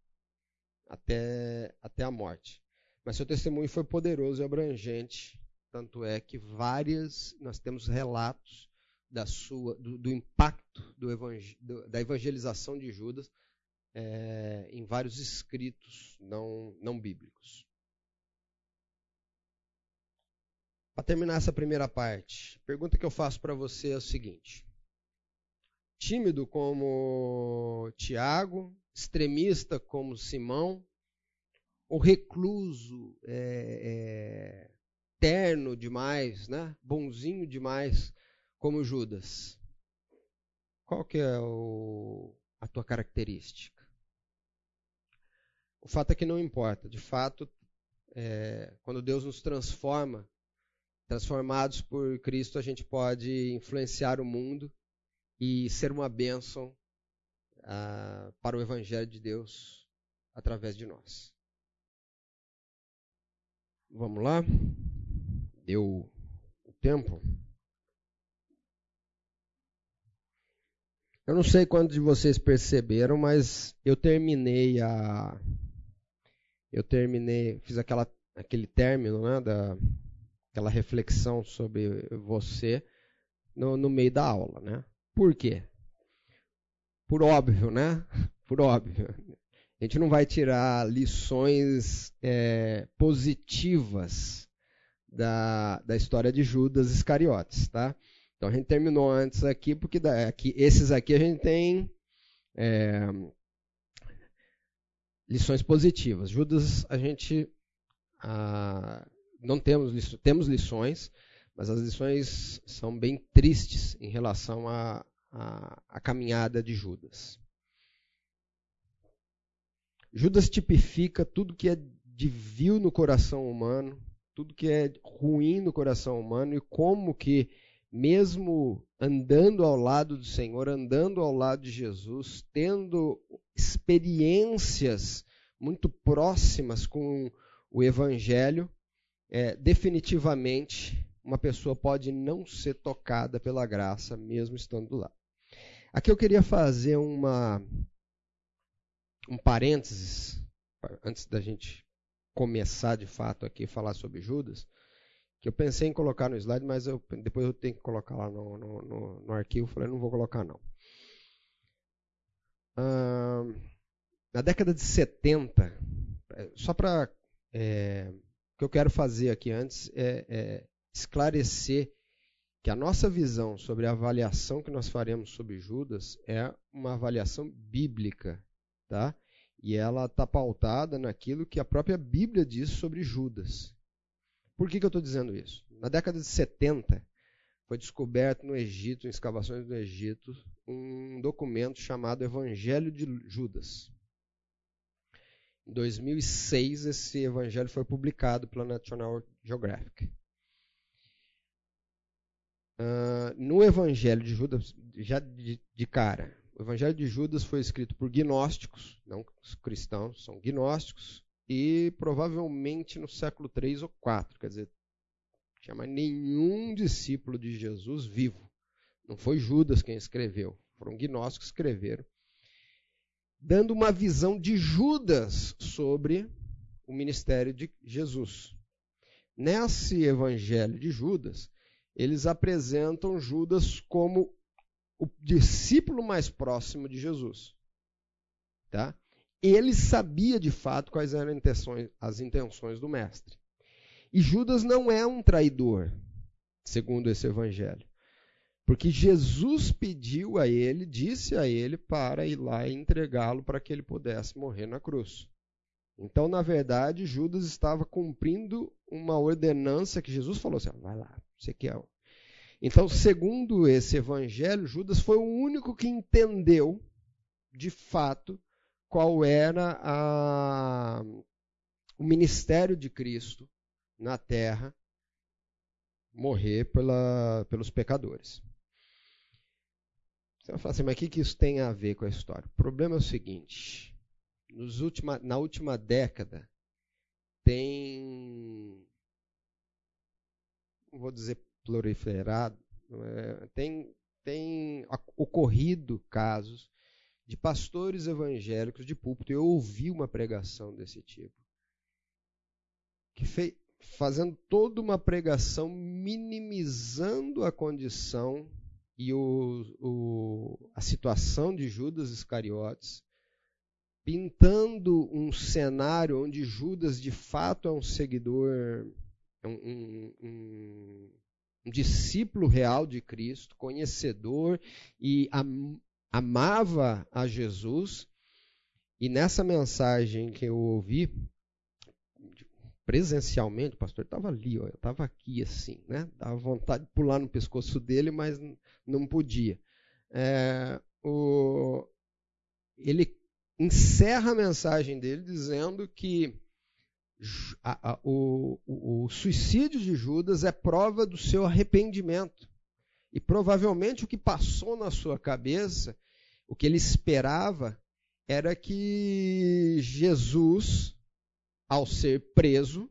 até, até a morte. Mas seu testemunho foi poderoso e abrangente, tanto é que várias nós temos relatos da sua do, do impacto do evangel, do, da evangelização de Judas é, em vários escritos não, não bíblicos. Para terminar essa primeira parte, a pergunta que eu faço para você é o seguinte: tímido como Tiago, extremista como Simão, ou recluso, é, é, terno demais, né? bonzinho demais como Judas? Qual que é o, a tua característica. O fato é que não importa. De fato, é, quando Deus nos transforma, transformados por Cristo, a gente pode influenciar o mundo e ser uma bênção ah, para o Evangelho de Deus através de nós. Vamos lá? Deu o tempo? Eu não sei quantos de vocês perceberam, mas eu terminei a. Eu terminei, fiz aquela, aquele término, né, da, aquela reflexão sobre você no, no meio da aula, né? Por quê? Por óbvio, né? Por óbvio. A gente não vai tirar lições é, positivas da, da história de Judas Iscariotes, tá? Então a gente terminou antes aqui, porque aqui, esses aqui a gente tem é, lições positivas. Judas a gente ah, não temos, temos lições, mas as lições são bem tristes em relação à a, a, a, caminhada de Judas. Judas tipifica tudo que é de vil no coração humano, tudo que é ruim no coração humano e como que mesmo andando ao lado do Senhor, andando ao lado de Jesus, tendo experiências muito próximas com o Evangelho, é, definitivamente uma pessoa pode não ser tocada pela graça, mesmo estando lá. Aqui eu queria fazer uma, um parênteses, antes da gente começar de fato aqui falar sobre Judas que eu pensei em colocar no slide, mas eu, depois eu tenho que colocar lá no, no, no, no arquivo. Falei, não vou colocar não. Ah, na década de 70, é, só para. É, o que eu quero fazer aqui antes é, é, esclarecer que a nossa visão sobre a avaliação que nós faremos sobre Judas é uma avaliação bíblica, tá? E ela está pautada naquilo que a própria Bíblia diz sobre Judas. Por que, que eu estou dizendo isso? Na década de 70, foi descoberto no Egito, em escavações do Egito, um documento chamado Evangelho de Judas. Em 2006, esse evangelho foi publicado pela National Geographic. Uh, no Evangelho de Judas, já de, de, cara, o Evangelho de Judas foi escrito por gnósticos, não cristãos, são gnósticos, e provavelmente no século 3 ou 4, quer dizer, não tinha mais nenhum discípulo de Jesus vivo. Não foi Judas quem escreveu, foram gnósticos que escreveram, dando uma visão de Judas sobre o ministério de Jesus. Nesse evangelho de Judas, eles apresentam Judas como o discípulo mais próximo de Jesus. Tá? Ele sabia de fato quais eram as intenções do mestre. E Judas não é um traidor, segundo esse evangelho. Porque Jesus pediu a ele, disse a ele para ir lá e entregá-lo para que ele pudesse morrer na cruz. Então, na verdade, Judas estava cumprindo uma ordenança que Jesus falou assim: vai lá, você quer. Então, segundo esse evangelho, Judas foi o único que entendeu, de fato, qual era a, o ministério de Cristo na terra morrer pela, pelos pecadores. Você vai falar assim, mas o que, que isso tem a ver com a história? O problema é o seguinte: última, na última década, tem. Não vou dizer proliferado, é, tem, tem ocorrido casos de pastores evangélicos de púlpito. Eu ouvi uma pregação desse tipo. Que fez, fazendo toda uma pregação minimizando a condição e o, o, a situação de Judas Iscariotes, pintando um cenário onde Judas de fato é um seguidor, um, um, um, um discípulo real de Cristo, conhecedor e amava a Jesus, e nessa mensagem que eu ouvi, presencialmente, o pastor estava ali, ó, eu estava aqui assim, né? Dava vontade de pular no pescoço dele, mas não podia. É, o, ele encerra a mensagem dele dizendo que a, a, o, o, o suicídio de Judas é prova do seu arrependimento. E provavelmente o que passou na sua cabeça, o que ele esperava, era que Jesus, ao ser preso,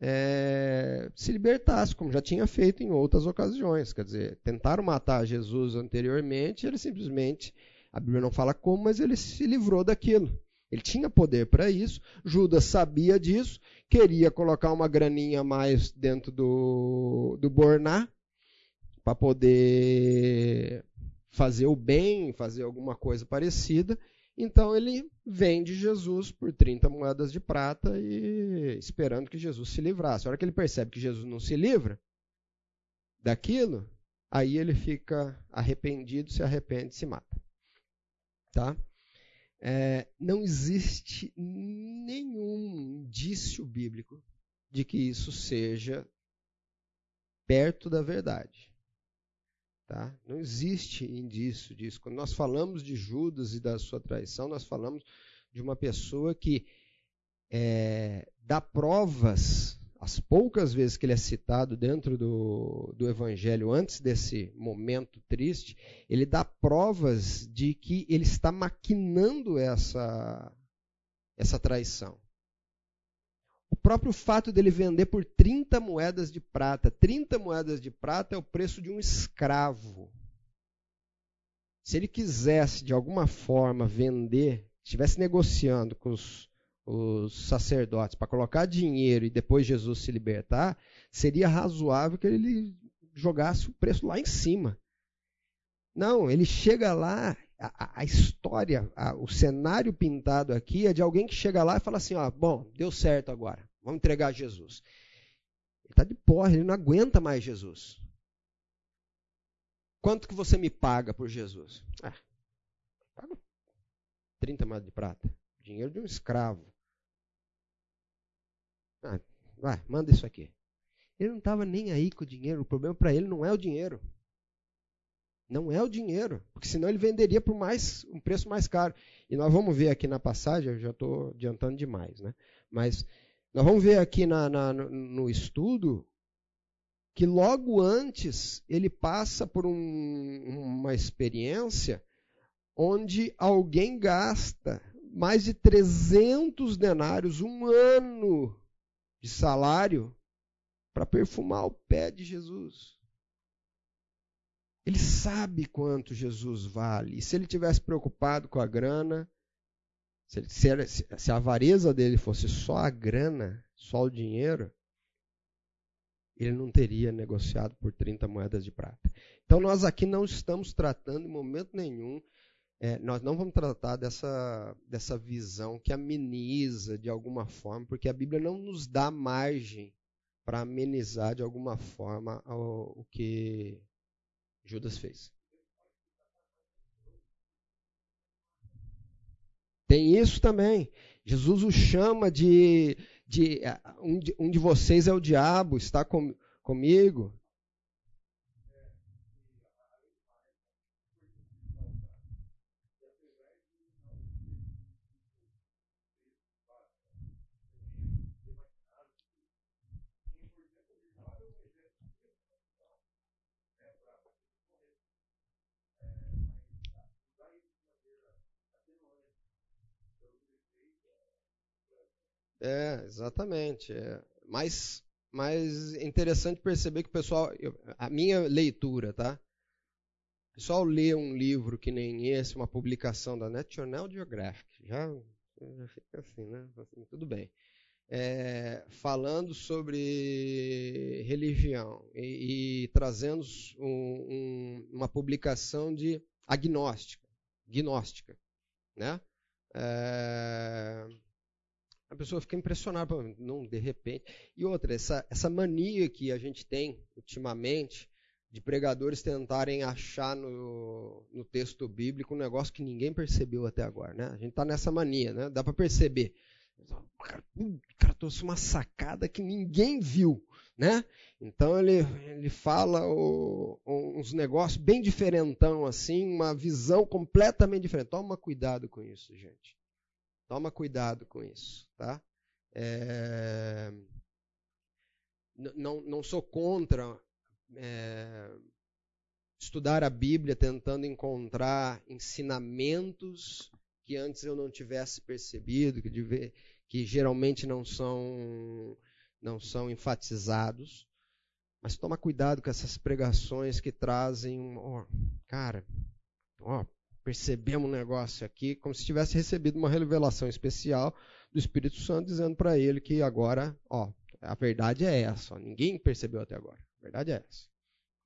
é, se libertasse, como já tinha feito em outras ocasiões. Quer dizer, tentaram matar Jesus anteriormente, ele simplesmente, a Bíblia não fala como, mas ele se livrou daquilo. Ele tinha poder para isso, Judas sabia disso, queria colocar uma graninha a mais dentro do, do Borná para poder fazer o bem, fazer alguma coisa parecida. Então ele vende Jesus por 30 moedas de prata e esperando que Jesus se livrasse. A hora que ele percebe que Jesus não se livra daquilo, aí ele fica arrependido, se arrepende, se mata. Tá? é, não existe nenhum indício bíblico de que isso seja perto da verdade. Tá? Não existe indício disso. Quando nós falamos de Judas e da sua traição, nós falamos de uma pessoa que é, dá provas as poucas vezes que ele é citado dentro do, do Evangelho, antes desse momento triste, ele dá provas de que ele está maquinando essa, essa traição. O próprio fato dele vender por 30 moedas de prata, 30 moedas de prata é o preço de um escravo. Se ele quisesse, de alguma forma, vender, estivesse negociando com os os sacerdotes para colocar dinheiro e depois Jesus se libertar, seria razoável que ele jogasse o preço lá em cima. Não, ele chega lá, a, a história, a, o cenário pintado aqui é de alguém que chega lá e fala assim: ó, bom, deu certo agora, vamos entregar Jesus. Ele está de porra, ele não aguenta mais Jesus. Quanto que você me paga por Jesus? Ah, pago 30 moedas de prata. Dinheiro de um escravo. Ah, vai, manda isso aqui. Ele não estava nem aí com o dinheiro. O problema para ele não é o dinheiro. Não é o dinheiro, porque senão ele venderia por mais um preço mais caro. E nós vamos ver aqui na passagem, eu já estou adiantando demais, né? Mas nós vamos ver aqui na, na, no estudo que logo antes ele passa por um, uma experiência onde alguém gasta mais de 300 denários, um ano de salário para perfumar o pé de Jesus. Ele sabe quanto Jesus vale. E se ele tivesse preocupado com a grana, se, se, se a avareza dele fosse só a grana, só o dinheiro, ele não teria negociado por 30 moedas de prata. Então nós aqui não estamos tratando em momento nenhum é, nós não vamos tratar dessa, dessa visão que ameniza de alguma forma, porque a Bíblia não nos dá margem para amenizar de alguma forma o, o que Judas fez. Tem isso também. Jesus o chama de, de um, de um de vocês é o diabo, está com, comigo. É, exatamente. É. Mas, mas é interessante perceber que o pessoal, eu, a minha leitura, tá? O pessoal lê um livro que nem esse, uma publicação da National Geographic, já, já fica assim, né? Assim, tudo bem. É, falando sobre religião e, e trazendo um, um, uma publicação de agnóstica, gnóstica, né? É, a pessoa fica impressionada, não, de repente. E outra, essa, essa mania que a gente tem ultimamente de pregadores tentarem achar no, no texto bíblico um negócio que ninguém percebeu até agora, né? A gente está nessa mania, né? Dá para perceber. O cara, o cara trouxe uma sacada que ninguém viu, né? Então ele, ele fala o, uns negócios bem diferentão, assim, uma visão completamente diferente. Toma cuidado com isso, gente. Toma cuidado com isso, tá? É... Não, não sou contra é... estudar a Bíblia tentando encontrar ensinamentos que antes eu não tivesse percebido, que, que geralmente não são, não são enfatizados. Mas toma cuidado com essas pregações que trazem, ó, cara, ó, percebemos um negócio aqui, como se tivesse recebido uma revelação especial do Espírito Santo dizendo para ele que agora, ó, a verdade é essa, ó, ninguém percebeu até agora. A verdade é essa.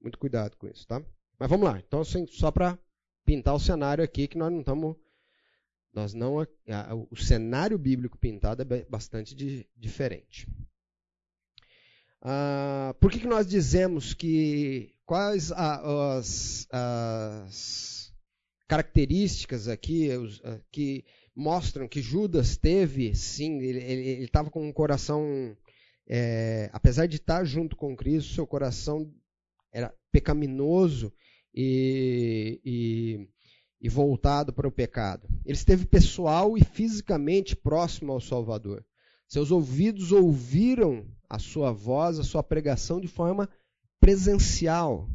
Muito cuidado com isso, tá? Mas vamos lá. Então, só para pintar o cenário aqui que nós não estamos nós não o cenário bíblico pintado é bastante de, diferente. Ah, por que, que nós dizemos que quais as, as características aqui ah, que mostram que Judas teve, sim, ele estava com um coração, é, apesar de estar junto com Cristo, seu coração era pecaminoso e, e, e voltado para o pecado. Ele esteve pessoal e fisicamente próximo ao Salvador. Seus ouvidos ouviram a sua voz, a sua pregação de forma presencial,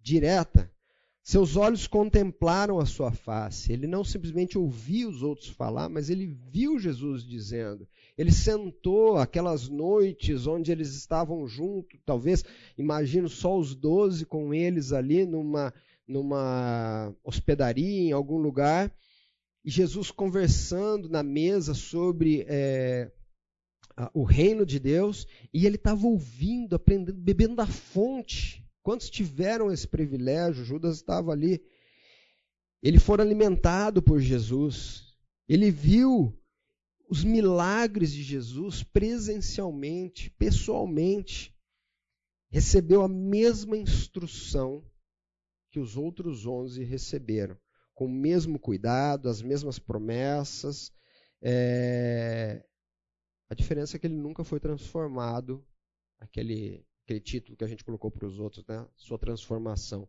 direta. Seus olhos contemplaram a sua face. Ele não simplesmente ouvia os outros falar, mas ele viu Jesus dizendo. Ele sentou aquelas noites onde eles estavam juntos, talvez, imagino só os doze com eles ali numa, numa hospedaria, em algum lugar, e Jesus conversando na mesa sobre é, o reino de Deus e ele estava ouvindo, aprendendo, bebendo da fonte. Quantos tiveram esse privilégio? Judas estava ali. Ele foi alimentado por Jesus. Ele viu os milagres de Jesus presencialmente, pessoalmente. Recebeu a mesma instrução que os outros onze receberam, com o mesmo cuidado, as mesmas promessas. É, a diferença é que ele nunca foi transformado, aquele, aquele título que a gente colocou para os outros, né? sua transformação.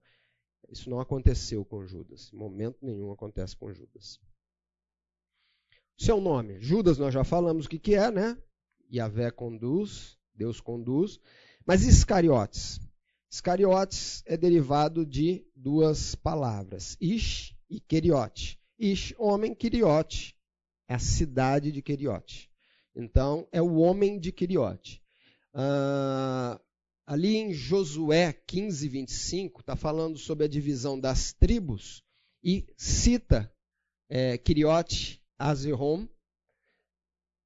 Isso não aconteceu com Judas. Em momento nenhum acontece com Judas. Seu nome, Judas, nós já falamos o que, que é, né? Yahvé conduz, Deus conduz. Mas Iscariotes? Iscariotes é derivado de duas palavras, Ish e Queriote. Ish, homem, Queriote, é a cidade de Queriote. Então, é o homem de Quiriote. Ah, ali em Josué 15, 25, está falando sobre a divisão das tribos e cita é, Quiriote Azerom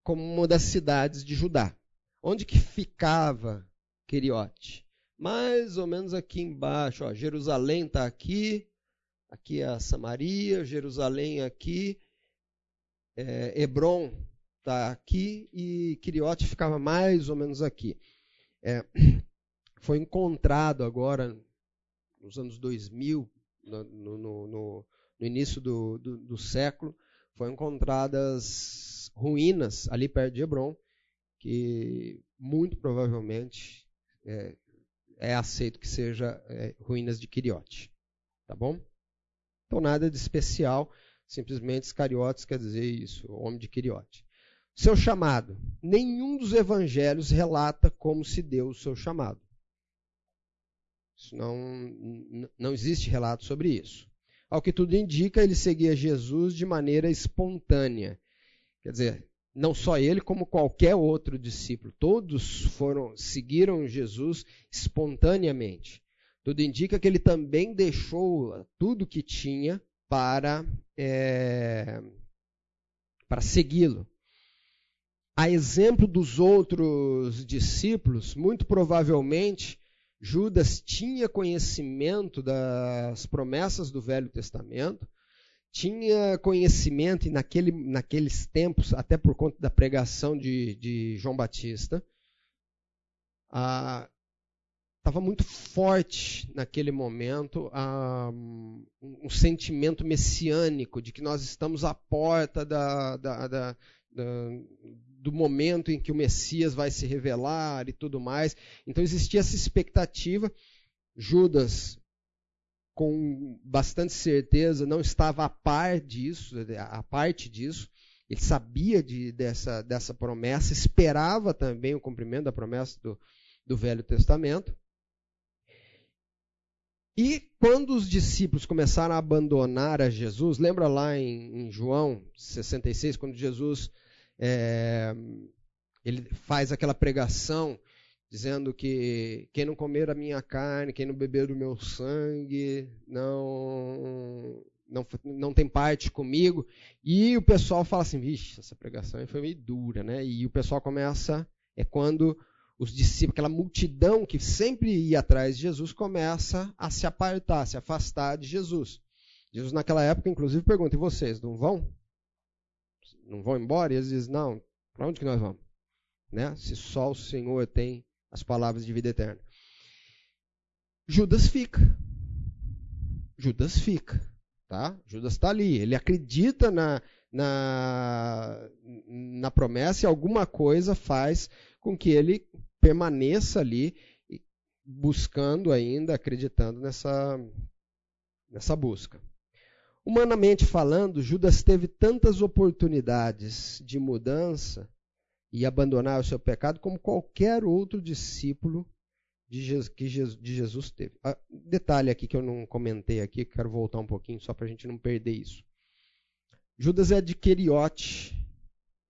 como uma das cidades de Judá. Onde que ficava Quiriote? Mais ou menos aqui embaixo. Ó, Jerusalém está aqui, aqui é a Samaria, Jerusalém aqui, é, Hebron está aqui e Quiriote ficava mais ou menos aqui. É, foi encontrado agora, nos anos 2000, no, no, no, no início do, do, do, século, foram encontradas ruínas ali perto de Hebron, que muito provavelmente é, é aceito que seja é, ruínas de Quiriote. Tá bom? Então nada de especial, simplesmente Iscariotes quer dizer isso, homem de Quiriote. Seu chamado. Nenhum dos evangelhos relata como se deu o seu chamado. Isso não, não existe relato sobre isso. Ao que tudo indica, ele seguia Jesus de maneira espontânea. Quer dizer, não só ele, como qualquer outro discípulo. Todos foram seguiram Jesus espontaneamente. Tudo indica que ele também deixou tudo que tinha para, é, para segui-lo. A exemplo dos outros discípulos, muito provavelmente Judas tinha conhecimento das promessas do Velho Testamento, tinha conhecimento, e naquele, naqueles tempos, até por conta da pregação de, de João Batista, estava muito forte naquele momento ah, um sentimento messiânico de que nós estamos à porta da, da, da do momento em que o Messias vai se revelar e tudo mais. Então existia essa expectativa. Judas, com bastante certeza, não estava a par disso, a parte disso. Ele sabia de, dessa, dessa promessa, esperava também o cumprimento da promessa do, do Velho Testamento. E quando os discípulos começaram a abandonar a Jesus, lembra lá em, em João 66, quando Jesus é, ele faz aquela pregação dizendo que quem não comer a minha carne, quem não beber do meu sangue, não não, não tem parte comigo. E o pessoal fala assim, vixe, essa pregação foi meio dura, né? E o pessoal começa, é quando os discípulos, aquela multidão que sempre ia atrás de Jesus, começa a se apartar, se afastar de Jesus. Jesus naquela época, inclusive, pergunta, e vocês, não vão? Não vão embora? E eles dizem, não, para onde que nós vamos? Né? Se só o Senhor tem as palavras de vida eterna. Judas fica. Judas fica. Tá? Judas está ali. Ele acredita na, na, na promessa e alguma coisa faz com que ele permaneça ali buscando ainda, acreditando nessa, nessa busca. Humanamente falando, Judas teve tantas oportunidades de mudança e abandonar o seu pecado como qualquer outro discípulo de Jesus, de Jesus teve. Ah, detalhe aqui que eu não comentei aqui, quero voltar um pouquinho só para a gente não perder isso. Judas é de Queriote,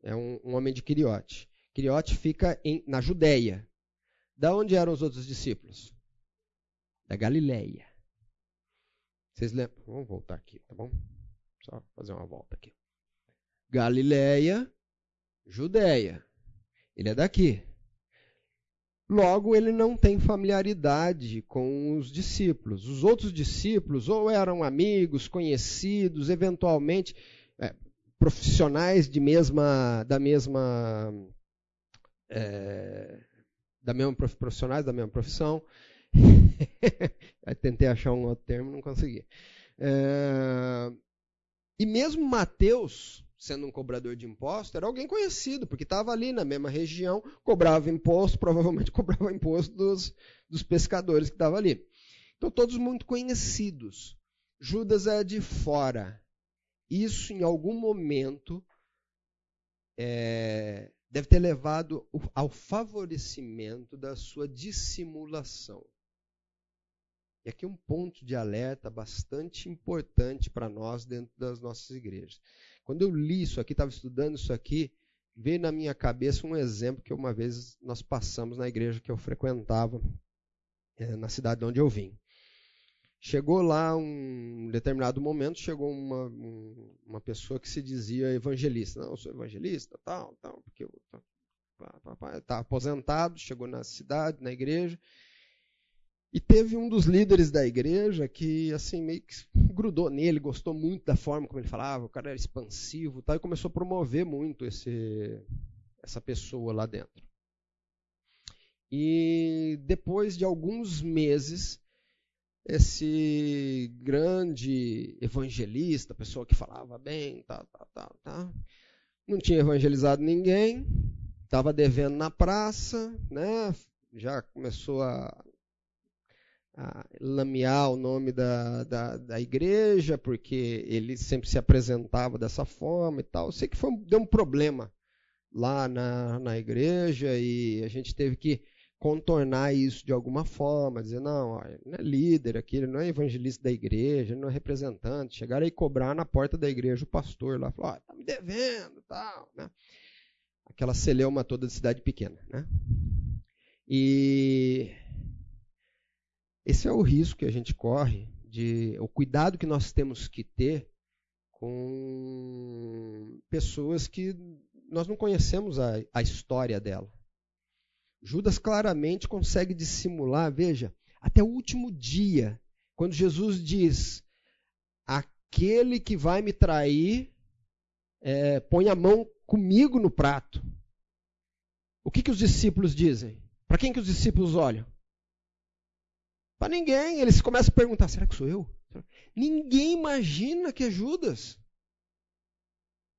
é um, um homem de Queriote. Quiriote fica em, na Judéia. Da onde eram os outros discípulos? Da Galileia. Vocês lembram? Vamos voltar aqui, tá bom? Só fazer uma volta aqui. Galileia, Judéia. Ele é daqui. Logo, ele não tem familiaridade com os discípulos. Os outros discípulos ou eram amigos, conhecidos, eventualmente é, profissionais de mesma, da mesma é, da mesma profissionais da mesma profissão. Tentei achar um outro termo, não consegui. É, e mesmo Mateus, sendo um cobrador de imposto, era alguém conhecido, porque estava ali na mesma região, cobrava imposto, provavelmente cobrava imposto dos, dos pescadores que estavam ali. Então, todos muito conhecidos. Judas é de fora. Isso, em algum momento, é, deve ter levado ao favorecimento da sua dissimulação. E aqui um ponto de alerta bastante importante para nós dentro das nossas igrejas. Quando eu li isso aqui, estava estudando isso aqui, veio na minha cabeça um exemplo que uma vez nós passamos na igreja que eu frequentava, é, na cidade onde eu vim. Chegou lá um determinado momento, chegou uma, uma pessoa que se dizia evangelista. Não, eu sou evangelista, tal, tal, porque eu está aposentado, chegou na cidade, na igreja, e teve um dos líderes da igreja que assim meio que grudou nele, gostou muito da forma como ele falava, o cara era expansivo, tal, e começou a promover muito esse, essa pessoa lá dentro. E depois de alguns meses, esse grande evangelista, pessoa que falava bem, tá, tá, tá, tá, não tinha evangelizado ninguém, estava devendo na praça, né? já começou a, a lamear o nome da, da, da, igreja, porque ele sempre se apresentava dessa forma e tal. Eu sei que foi, deu um problema lá na, na igreja e a gente teve que contornar isso de alguma forma, dizer, não, ó, ele não é líder aqui, ele não é evangelista da igreja, ele não é representante. Chegaram aí cobrar na porta da igreja o pastor lá, falou, ó, tá me devendo, tal, né? Aquela celeuma toda de cidade pequena, né? E esse é o risco que a gente corre, de o cuidado que nós temos que ter com pessoas que nós não conhecemos a, a história dela. Judas claramente consegue dissimular, veja, até o último dia, quando Jesus diz: aquele que vai me trair, é, põe a mão comigo no prato. O que, que os discípulos dizem? Para quem que os discípulos olham? Para ninguém. Eles começam a perguntar: será que sou eu? Ninguém imagina que é Judas.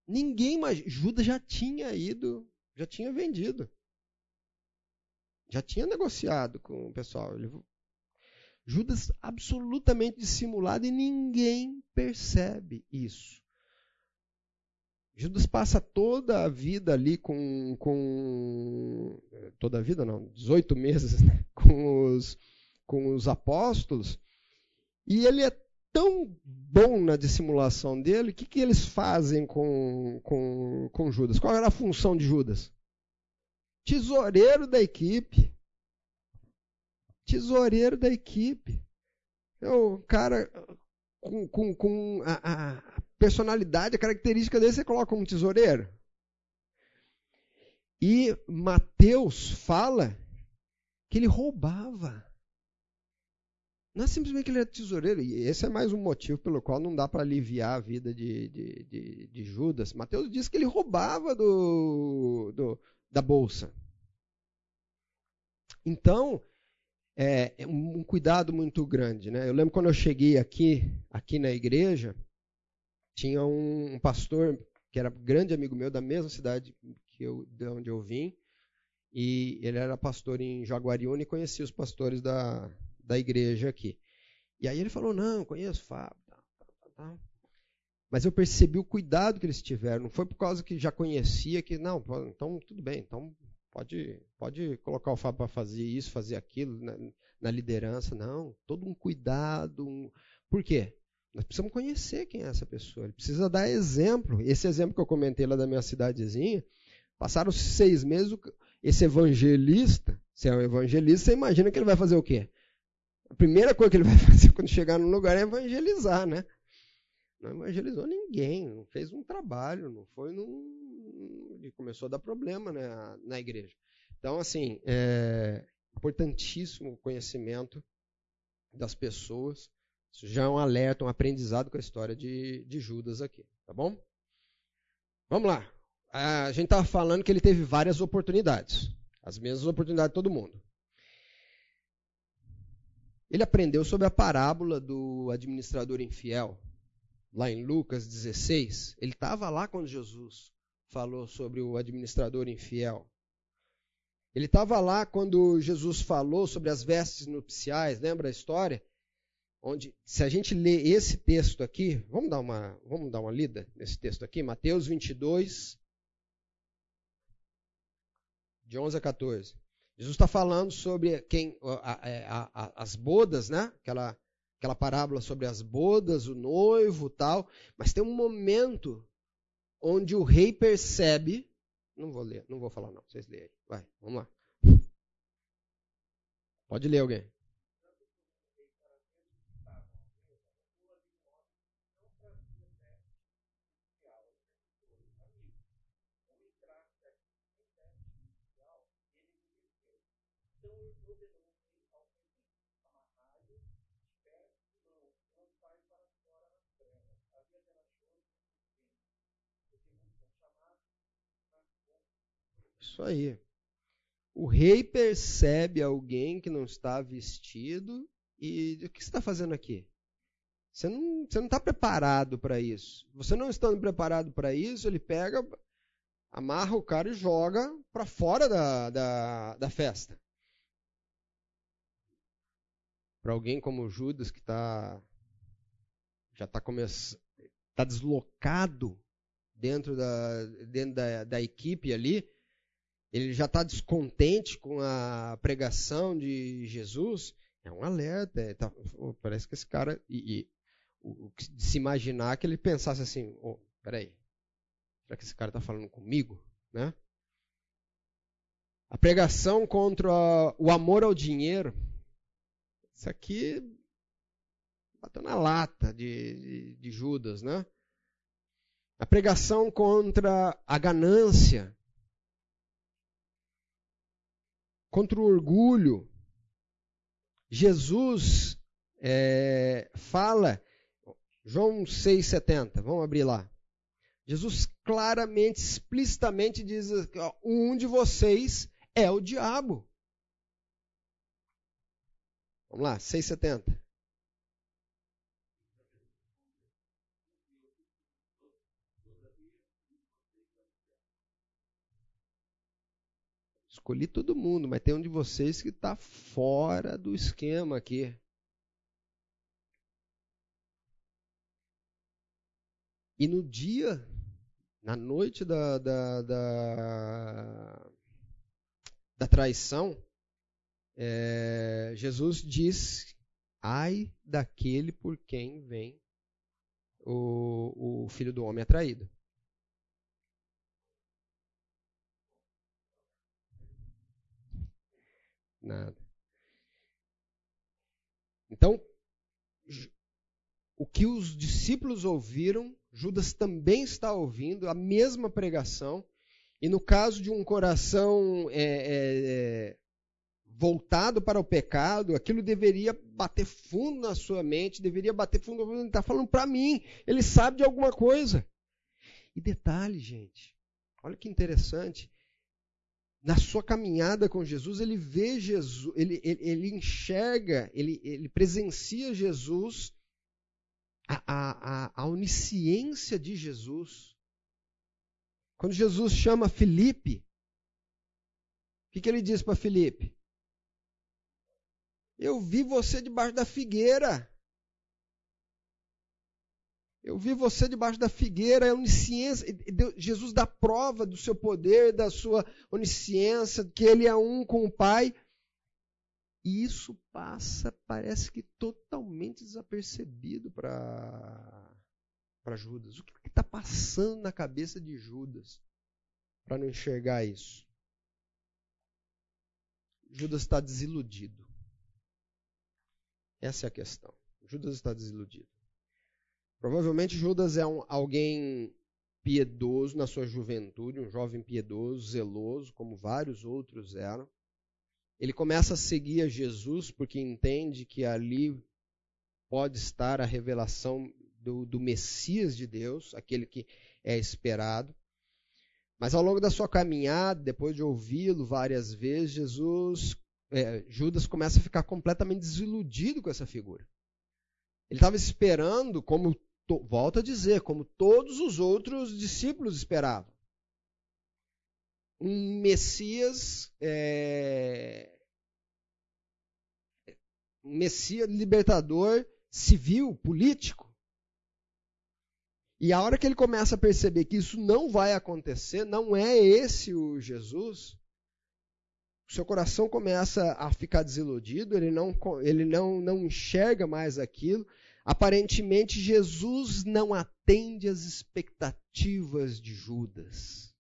Ninguém mais. Judas já tinha ido, já tinha vendido. Já tinha negociado com o pessoal. Ele... Judas absolutamente dissimulado e ninguém percebe isso. Judas passa toda a vida ali com. com toda a vida, não, 18 meses né, com, os, com os apóstolos, e ele é tão bom na dissimulação dele, o que, que eles fazem com, com, com Judas? Qual era a função de Judas? Tesoureiro da equipe. Tesoureiro da equipe. É o cara com, com, com a, a, personalidade, a característica dele, você coloca um tesoureiro. E Mateus fala que ele roubava. Não é simplesmente que ele era tesoureiro, e esse é mais um motivo pelo qual não dá para aliviar a vida de, de, de, de, Judas. Mateus diz que ele roubava do, do da bolsa. Então, é, é um cuidado muito grande. Né? Eu lembro quando eu cheguei aqui, aqui na igreja, tinha um, um pastor que era grande amigo meu, da mesma cidade que eu, de onde eu vim, e ele era pastor em Jaguariúna e conhecia os pastores da, da igreja aqui. E aí ele falou: Não, conheço o Fábio. Tá, tá, tá, Mas eu percebi o cuidado que eles tiveram. Não foi por causa que já conhecia que, não, então tudo bem, então pode, pode colocar o Fábio para fazer isso, fazer aquilo na, na, liderança. Não, todo um cuidado. Um... Por quê? Nós precisamos conhecer quem é essa pessoa. Ele precisa dar exemplo. Esse exemplo que eu comentei lá da minha cidadezinha, passaram seis meses, esse evangelista, se é um evangelista, você imagina que ele vai fazer o quê? A primeira coisa que ele vai fazer quando chegar num lugar é evangelizar, né? Não evangelizou ninguém, não fez um trabalho, não foi num. E começou a dar problema né, na igreja. Então, assim, é importantíssimo o conhecimento das pessoas. Isso já é um alerta, um aprendizado com a história de, de Judas aqui, tá bom? Vamos lá. A gente estava falando que ele teve várias oportunidades. As mesmas oportunidades de todo mundo. Ele aprendeu sobre a parábola do administrador infiel, lá em Lucas 16. Ele estava lá quando Jesus falou sobre o administrador infiel. Ele estava lá quando Jesus falou sobre as vestes nupciais, lembra a história? Onde, se a gente lê esse texto aqui, vamos dar uma, vamos dar uma lida nesse texto aqui, Mateus 22, de 11 a 14. Jesus está falando sobre quem a, a, a, as bodas, né? Aquela, aquela parábola sobre as bodas, o noivo, tal. Mas tem um momento onde o rei percebe. Não vou ler, não vou falar não. Vocês leem. Vai, vamos lá. Pode ler alguém. Isso aí. O rei percebe alguém que não está vestido e o que você está fazendo aqui? Você não está preparado para isso. Você não estando preparado para isso, ele pega, amarra o cara e joga para fora da, da, da festa. Para alguém como Judas que tá, já está está deslocado dentro da, dentro da, da equipe ali, ele já está descontente com a pregação de Jesus, é um alerta. É, tá, parece que esse cara. E, e o, o, se imaginar que ele pensasse assim: oh, peraí, será que esse cara está falando comigo? Né? A pregação contra o amor ao dinheiro. Isso aqui bateu na lata de, de, de Judas, né? A pregação contra a ganância contra o orgulho. Jesus é, fala, João 6,70, vamos abrir lá. Jesus claramente, explicitamente diz: ó, um de vocês é o diabo. Vamos lá, 6,70. Escolhi todo mundo, mas tem um de vocês que está fora do esquema aqui. E no dia, na noite da, da, da, da traição, é, Jesus diz: ai daquele por quem vem o, o filho do homem atraído. Nada. Então, o que os discípulos ouviram, Judas também está ouvindo a mesma pregação. E no caso de um coração é, é, é voltado para o pecado, aquilo deveria bater fundo na sua mente, deveria bater fundo. Ele está falando para mim, ele sabe de alguma coisa. E detalhe, gente, olha que interessante na sua caminhada com Jesus, ele vê Jesus, ele, ele, ele enxerga, ele, ele presencia Jesus, a, a, a onisciência de Jesus. Quando Jesus chama Felipe, o que, que ele diz para Felipe? Eu vi você debaixo da figueira. Eu vi você debaixo da figueira, a onisciência. Jesus dá prova do seu poder, da sua onisciência, que ele é um com o Pai. E isso passa, parece que totalmente desapercebido para Judas. O que está passando na cabeça de Judas para não enxergar isso? Judas está desiludido. Essa é a questão. Judas está desiludido. Provavelmente Judas é um, alguém piedoso na sua juventude, um jovem piedoso, zeloso, como vários outros eram. Ele começa a seguir a Jesus porque entende que ali pode estar a revelação do, do Messias de Deus, aquele que é esperado. Mas ao longo da sua caminhada, depois de ouvi-lo várias vezes, Jesus, é, Judas começa a ficar completamente desiludido com essa figura. Ele estava esperando, como volto a dizer, como todos os outros discípulos esperavam. Um Messias, é, um Messias libertador civil, político. E a hora que ele começa a perceber que isso não vai acontecer, não é esse o Jesus, o seu coração começa a ficar desiludido, ele não, ele não, não enxerga mais aquilo, Aparentemente, Jesus não atende às expectativas de Judas.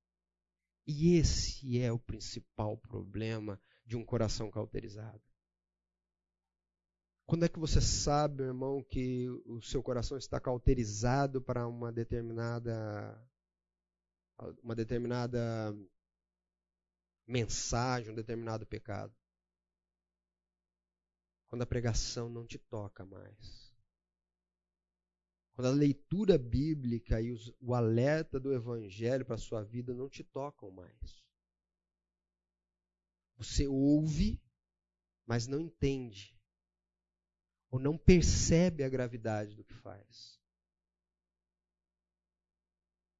E esse é o principal problema de um coração cauterizado. Quando é que você sabe, irmão, que o seu coração está cauterizado para uma determinada uma determinada mensagem, um determinado pecado? Quando a pregação não te toca mais. Quando a leitura bíblica e os, o alerta do evangelho para a sua vida não te tocam mais. Você ouve, mas não entende. Ou não percebe a gravidade do que faz.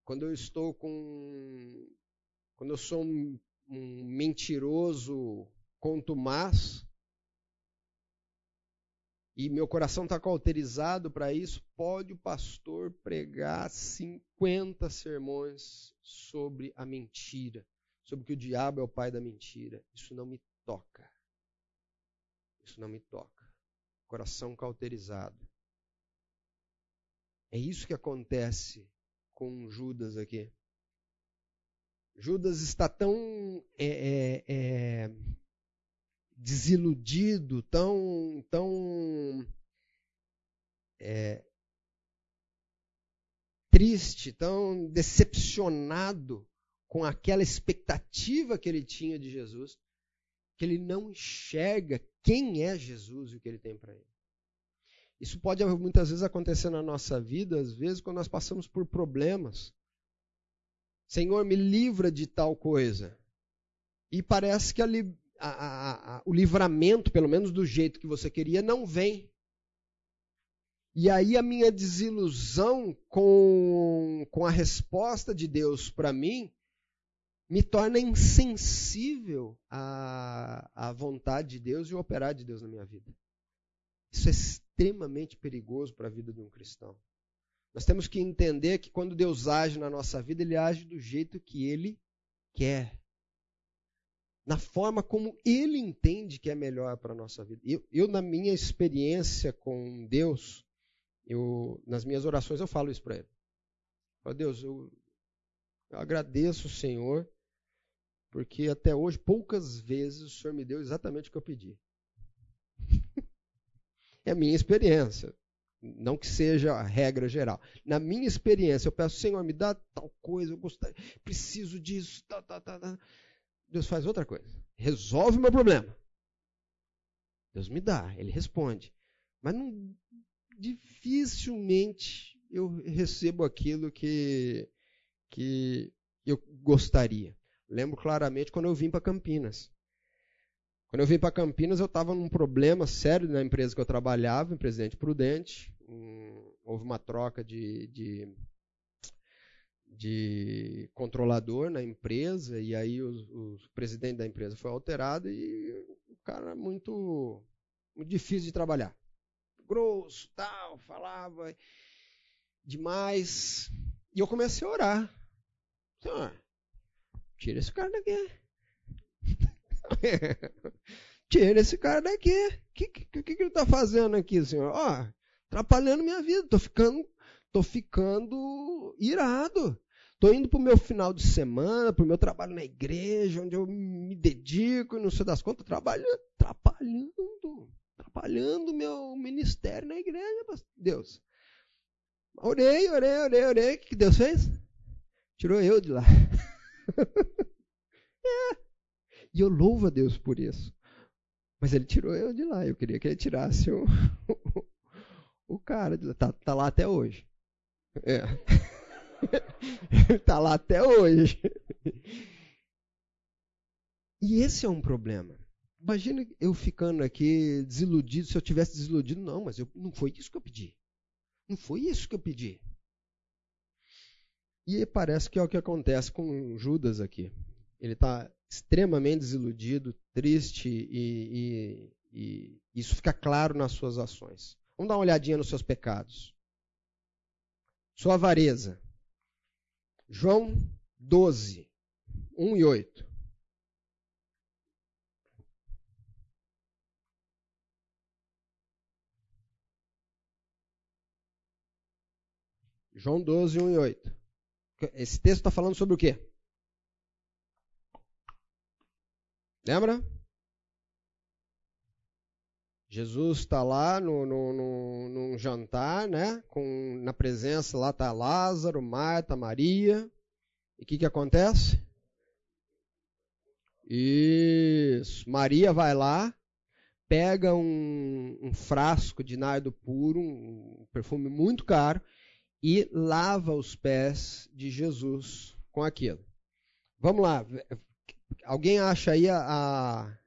Quando eu estou com. Quando eu sou um, um mentiroso contumaz, e meu coração está cauterizado para isso, pode o pastor pregar 50 sermões sobre a mentira, sobre que o diabo é o pai da mentira. Isso não me toca. Isso não me toca. Coração cauterizado. É isso que acontece com Judas aqui. Judas está tão é, é, é, desiludido, tão, tão é, triste, tão decepcionado com aquela expectativa que ele tinha de Jesus, que ele não enxerga quem é Jesus e o que ele tem para ele. Isso pode muitas vezes acontecer na nossa vida, às vezes, quando nós passamos por problemas. Senhor, me livra de tal coisa. E parece que ali a, a, o livramento, pelo menos do jeito que você queria, não vem. E aí a minha desilusão com, com a resposta de Deus para mim me torna insensível à, à vontade de Deus e ao operar de Deus na minha vida. Isso é extremamente perigoso para a vida de um cristão. Nós temos que entender que quando Deus age na nossa vida, Ele age do jeito que Ele quer. Na forma como Ele entende que é melhor para a nossa vida. Eu, eu, na minha experiência com Deus, eu, nas minhas orações, eu falo isso para Ele. Deus, eu, eu agradeço o Senhor, porque até hoje, poucas vezes, o Senhor me deu exatamente o que eu pedi. é a minha experiência. Não que seja a regra geral. Na minha experiência, eu peço, Senhor, me dá tal coisa, eu gostaria, preciso disso, tá, tá, tá. Deus faz outra coisa. Resolve o meu problema. Deus me dá, ele responde. Mas não, dificilmente eu recebo aquilo que, que eu gostaria. Lembro claramente quando eu vim para Campinas. Quando eu vim para Campinas, eu estava num problema sério na empresa que eu trabalhava, em Presidente Prudente. Houve uma troca de, de, de, controlador na empresa, e aí o, o, presidente da empresa foi alterado e o cara muito, muito difícil de trabalhar. Grosso, tal, falava demais. E eu comecei a orar. Senhor, tira esse cara daqui. Tira esse cara daqui. Que, que, que, ele está fazendo aqui, senhor? Ó, atrapalhando minha vida. Tô ficando, tô ficando irado. Tô indo pro meu final de semana, pro meu trabalho na igreja, onde eu me dedico e não sei das contas, trabalhando, atrapalhando, atrapalhando meu ministério na igreja, Deus. Orei, orei, orei, orei. O que Deus fez? Tirou eu de lá. é. E eu louvo a Deus por isso. Mas ele tirou eu de lá. Eu queria que ele tirasse o, o, cara. Tá, tá lá até hoje. É. tá lá até hoje. E esse é um problema. Imagina eu ficando aqui desiludido, se eu tivesse desiludido, não, mas eu, não foi isso que eu pedi. Não foi isso que eu pedi. E parece que é o que acontece com Judas aqui. Ele está extremamente desiludido, triste e, e, e isso fica claro nas suas ações. Vamos dar uma olhadinha nos seus pecados. Sua avareza. João 12, 1 e 8. João 12, 1 e 8. Esse texto está falando sobre o quê? Lembra? Jesus está lá no, no, no, num jantar, né? Com, na presença lá está Lázaro, Marta, Maria. E o que, que acontece? Isso. Maria vai lá, pega um, um frasco de nardo puro, um perfume muito caro, e lava os pés de Jesus com aquilo. Vamos lá, Alguém acha aí a, a,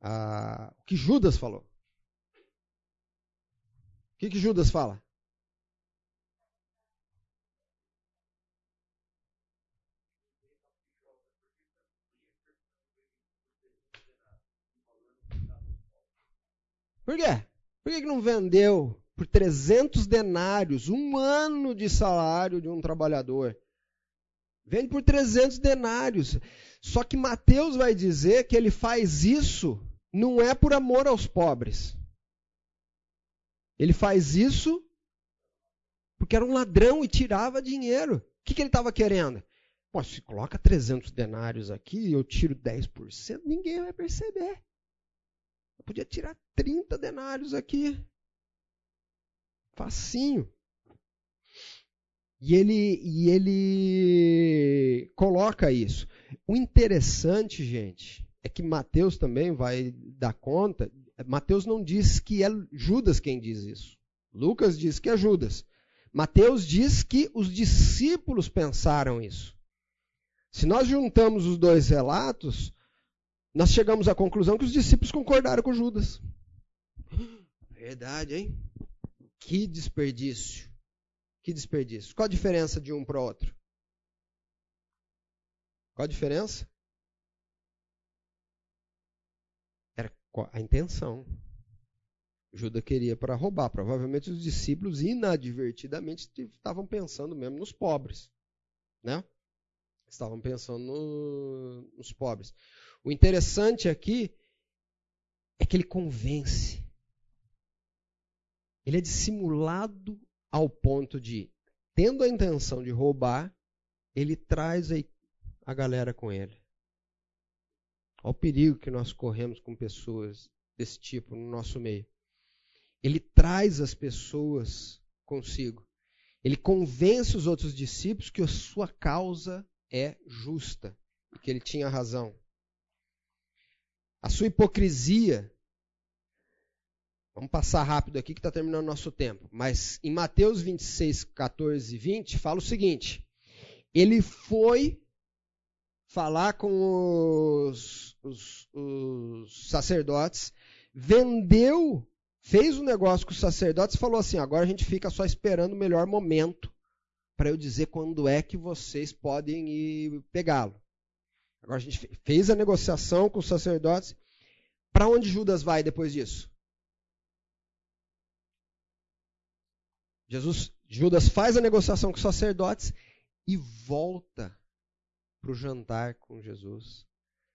a, que Judas falou? O que, que Judas fala? Por quê? Por que, que não vendeu por 300 denários, um ano de salário de um trabalhador? Vende por 300 denários. Só que Mateus vai dizer que ele faz isso não é por amor aos pobres. Ele faz isso porque era um ladrão e tirava dinheiro. O que, que ele estava querendo? Pô, se coloca 300 denários aqui e eu tiro 10%, ninguém vai perceber. Eu podia tirar 30 denários aqui. Facinho. E ele, e ele coloca isso. O interessante, gente, é que Mateus também vai dar conta. Mateus não diz que é Judas quem diz isso. Lucas diz que é Judas. Mateus diz que os discípulos pensaram isso. Se nós juntamos os dois relatos, nós chegamos à conclusão que os discípulos concordaram com Judas. Verdade, hein? Que desperdício. Que desperdício. Qual a diferença de um para o outro? Qual a diferença? A intenção. Judas queria para roubar. Provavelmente os discípulos inadvertidamente estavam pensando mesmo nos pobres, né? Estavam pensando no, nos pobres. O interessante aqui é que ele convence. Ele é dissimulado ao ponto de, tendo a intenção de roubar, ele traz a galera com ele. Olha o perigo que nós corremos com pessoas desse tipo no nosso meio. Ele traz as pessoas consigo. Ele convence os outros discípulos que a sua causa é justa e que ele tinha razão. A sua hipocrisia. Vamos passar rápido aqui que está terminando o nosso tempo. Mas em Mateus 26, 14 e 20, fala o seguinte: Ele foi falar com os, os, os sacerdotes, vendeu, fez um negócio com os sacerdotes e falou assim: agora a gente fica só esperando o melhor momento para eu dizer quando é que vocês podem ir pegá-lo. Agora a gente fez a negociação com os sacerdotes. Para onde Judas vai depois disso? Jesus, Judas faz a negociação com os sacerdotes e volta para o jantar com Jesus.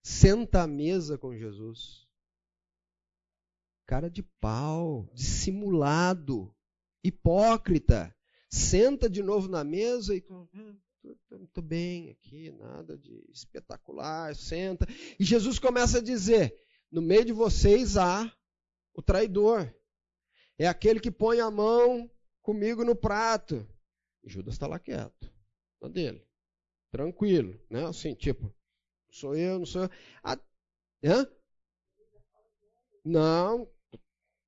Senta à mesa com Jesus. Cara de pau, dissimulado, hipócrita senta de novo na mesa e estou hum, bem aqui, nada de espetacular, senta. E Jesus começa a dizer: no meio de vocês há o traidor. É aquele que põe a mão comigo no prato. E Judas está lá quieto, na dele, tranquilo, né? Assim, tipo, sou eu, não sou eu. Ah, hã? Não,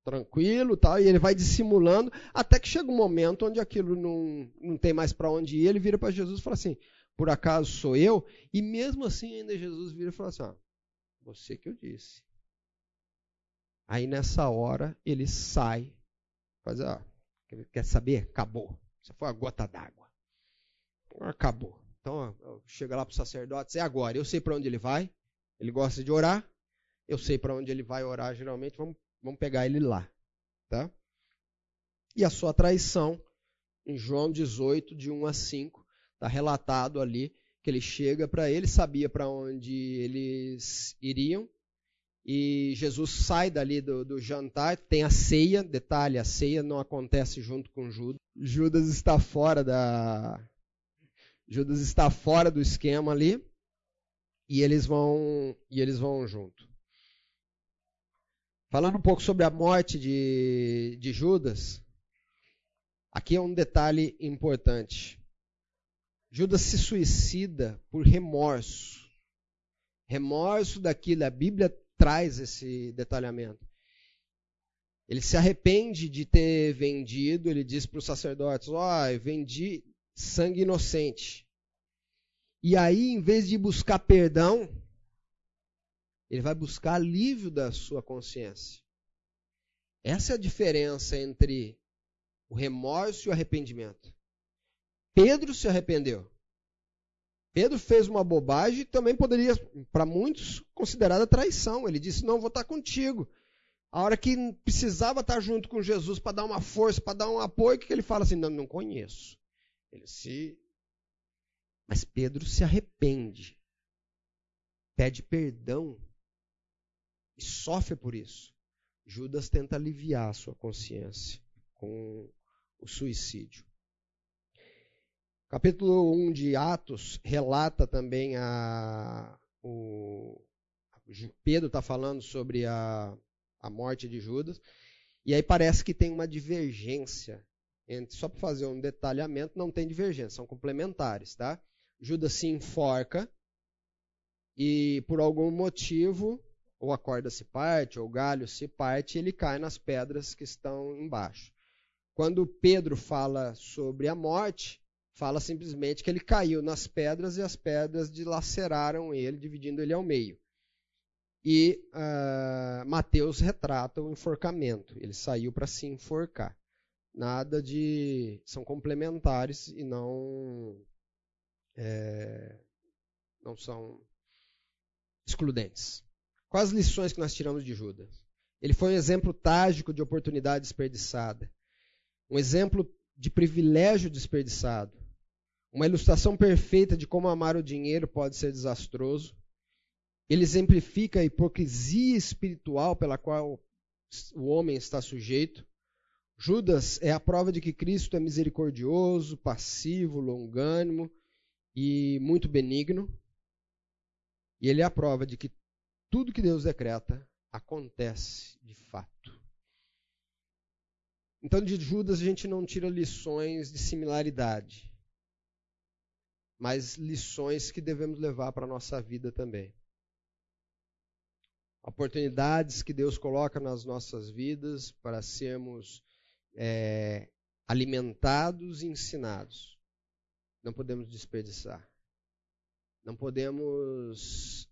tranquilo, tal, e ele vai dissimulando, até que chega um momento onde aquilo não, não tem mais para onde ir, ele vira para Jesus e fala assim: por acaso sou eu? E mesmo assim, ainda Jesus vira e fala assim: ah, você que eu disse. Aí nessa hora ele sai, faz, quer saber? Acabou. Você foi a gota d'água. Acabou. Então chega lá para o sacerdote, é agora. Eu sei para onde ele vai. Ele gosta de orar. Eu sei para onde ele vai orar geralmente. Vamos Vamos pegar ele lá. Tá? E a sua traição, em João 18, de 1 a 5, está relatado ali que ele chega para ele, sabia para onde eles iriam, e Jesus sai dali do, do, jantar, tem a ceia, detalhe, a ceia não acontece junto com Judas. Judas está fora da Judas está fora do esquema ali, e eles vão e eles vão junto. Falando um pouco sobre a morte de, de Judas, aqui é um detalhe importante. Judas se suicida por remorso. Remorso daquilo, a Bíblia traz esse detalhamento. Ele se arrepende de ter vendido, ele diz para os sacerdotes: Ó, oh, vendi sangue inocente. E aí, em vez de buscar perdão, ele vai buscar alívio da sua consciência. Essa é a diferença entre o remorso e o arrependimento. Pedro se arrependeu. Pedro fez uma bobagem também poderia, para muitos, considerada traição. Ele disse: Não, vou estar contigo. A hora que precisava estar junto com Jesus para dar uma força, para dar um apoio, o que ele fala assim? Não, não conheço. Ele se. Mas Pedro se arrepende, pede perdão e sofre por isso. Judas tenta aliviar a sua consciência com o suicídio. Capítulo 1 de Atos relata também a. O, Pedro está falando sobre a, a morte de Judas. E aí parece que tem uma divergência. Entre, só para fazer um detalhamento, não tem divergência, são complementares. Tá? Judas se enforca e por algum motivo ou a corda se parte, ou o galho se parte, ele cai nas pedras que estão embaixo. Quando Pedro fala sobre a morte, fala simplesmente que ele caiu nas pedras e as pedras dilaceraram ele, dividindo ele ao meio. E uh, Mateus retrata o enforcamento. Ele saiu para se enforcar. Nada de. São complementares e não. É, não são excludentes. Quais lições que nós tiramos de Judas? Ele foi um exemplo trágico de oportunidade desperdiçada, um exemplo de privilégio desperdiçado, uma ilustração perfeita de como amar o dinheiro pode ser desastroso. Ele exemplifica a hipocrisia espiritual pela qual o homem está sujeito. Judas é a prova de que Cristo é misericordioso, passivo, longânimo e muito benigno. E ele é a prova de que tudo que Deus decreta acontece de fato. Então, de Judas, a gente não tira lições de similaridade, mas lições que devemos levar para a nossa vida também. Oportunidades que Deus coloca nas nossas vidas para sermos é, alimentados e ensinados. Não podemos desperdiçar. Não podemos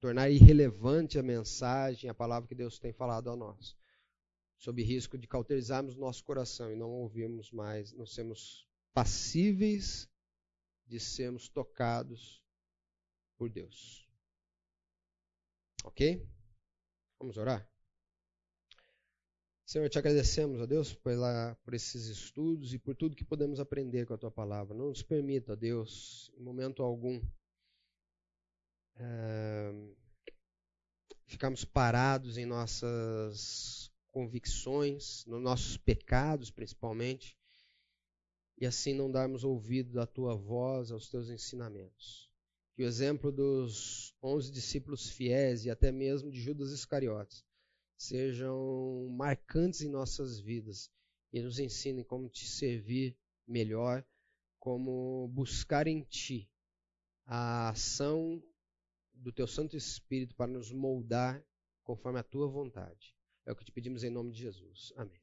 tornar irrelevante a mensagem, a palavra que Deus tem falado a nós, sob risco de cauterizarmos nosso coração e não ouvirmos mais, não sermos passíveis de sermos tocados por Deus. Ok? Vamos orar? Senhor, te agradecemos, a Deus, pela, por esses estudos e por tudo que podemos aprender com a tua palavra. Não nos permita, Deus, em momento algum, é, ficarmos parados em nossas convicções, nos nossos pecados, principalmente, e assim não darmos ouvido à tua voz, aos teus ensinamentos. Que o exemplo dos onze discípulos fiéis e até mesmo de Judas Iscariotes sejam marcantes em nossas vidas e nos ensinem como te servir melhor, como buscar em ti a ação do teu Santo Espírito para nos moldar conforme a tua vontade. É o que te pedimos em nome de Jesus. Amém.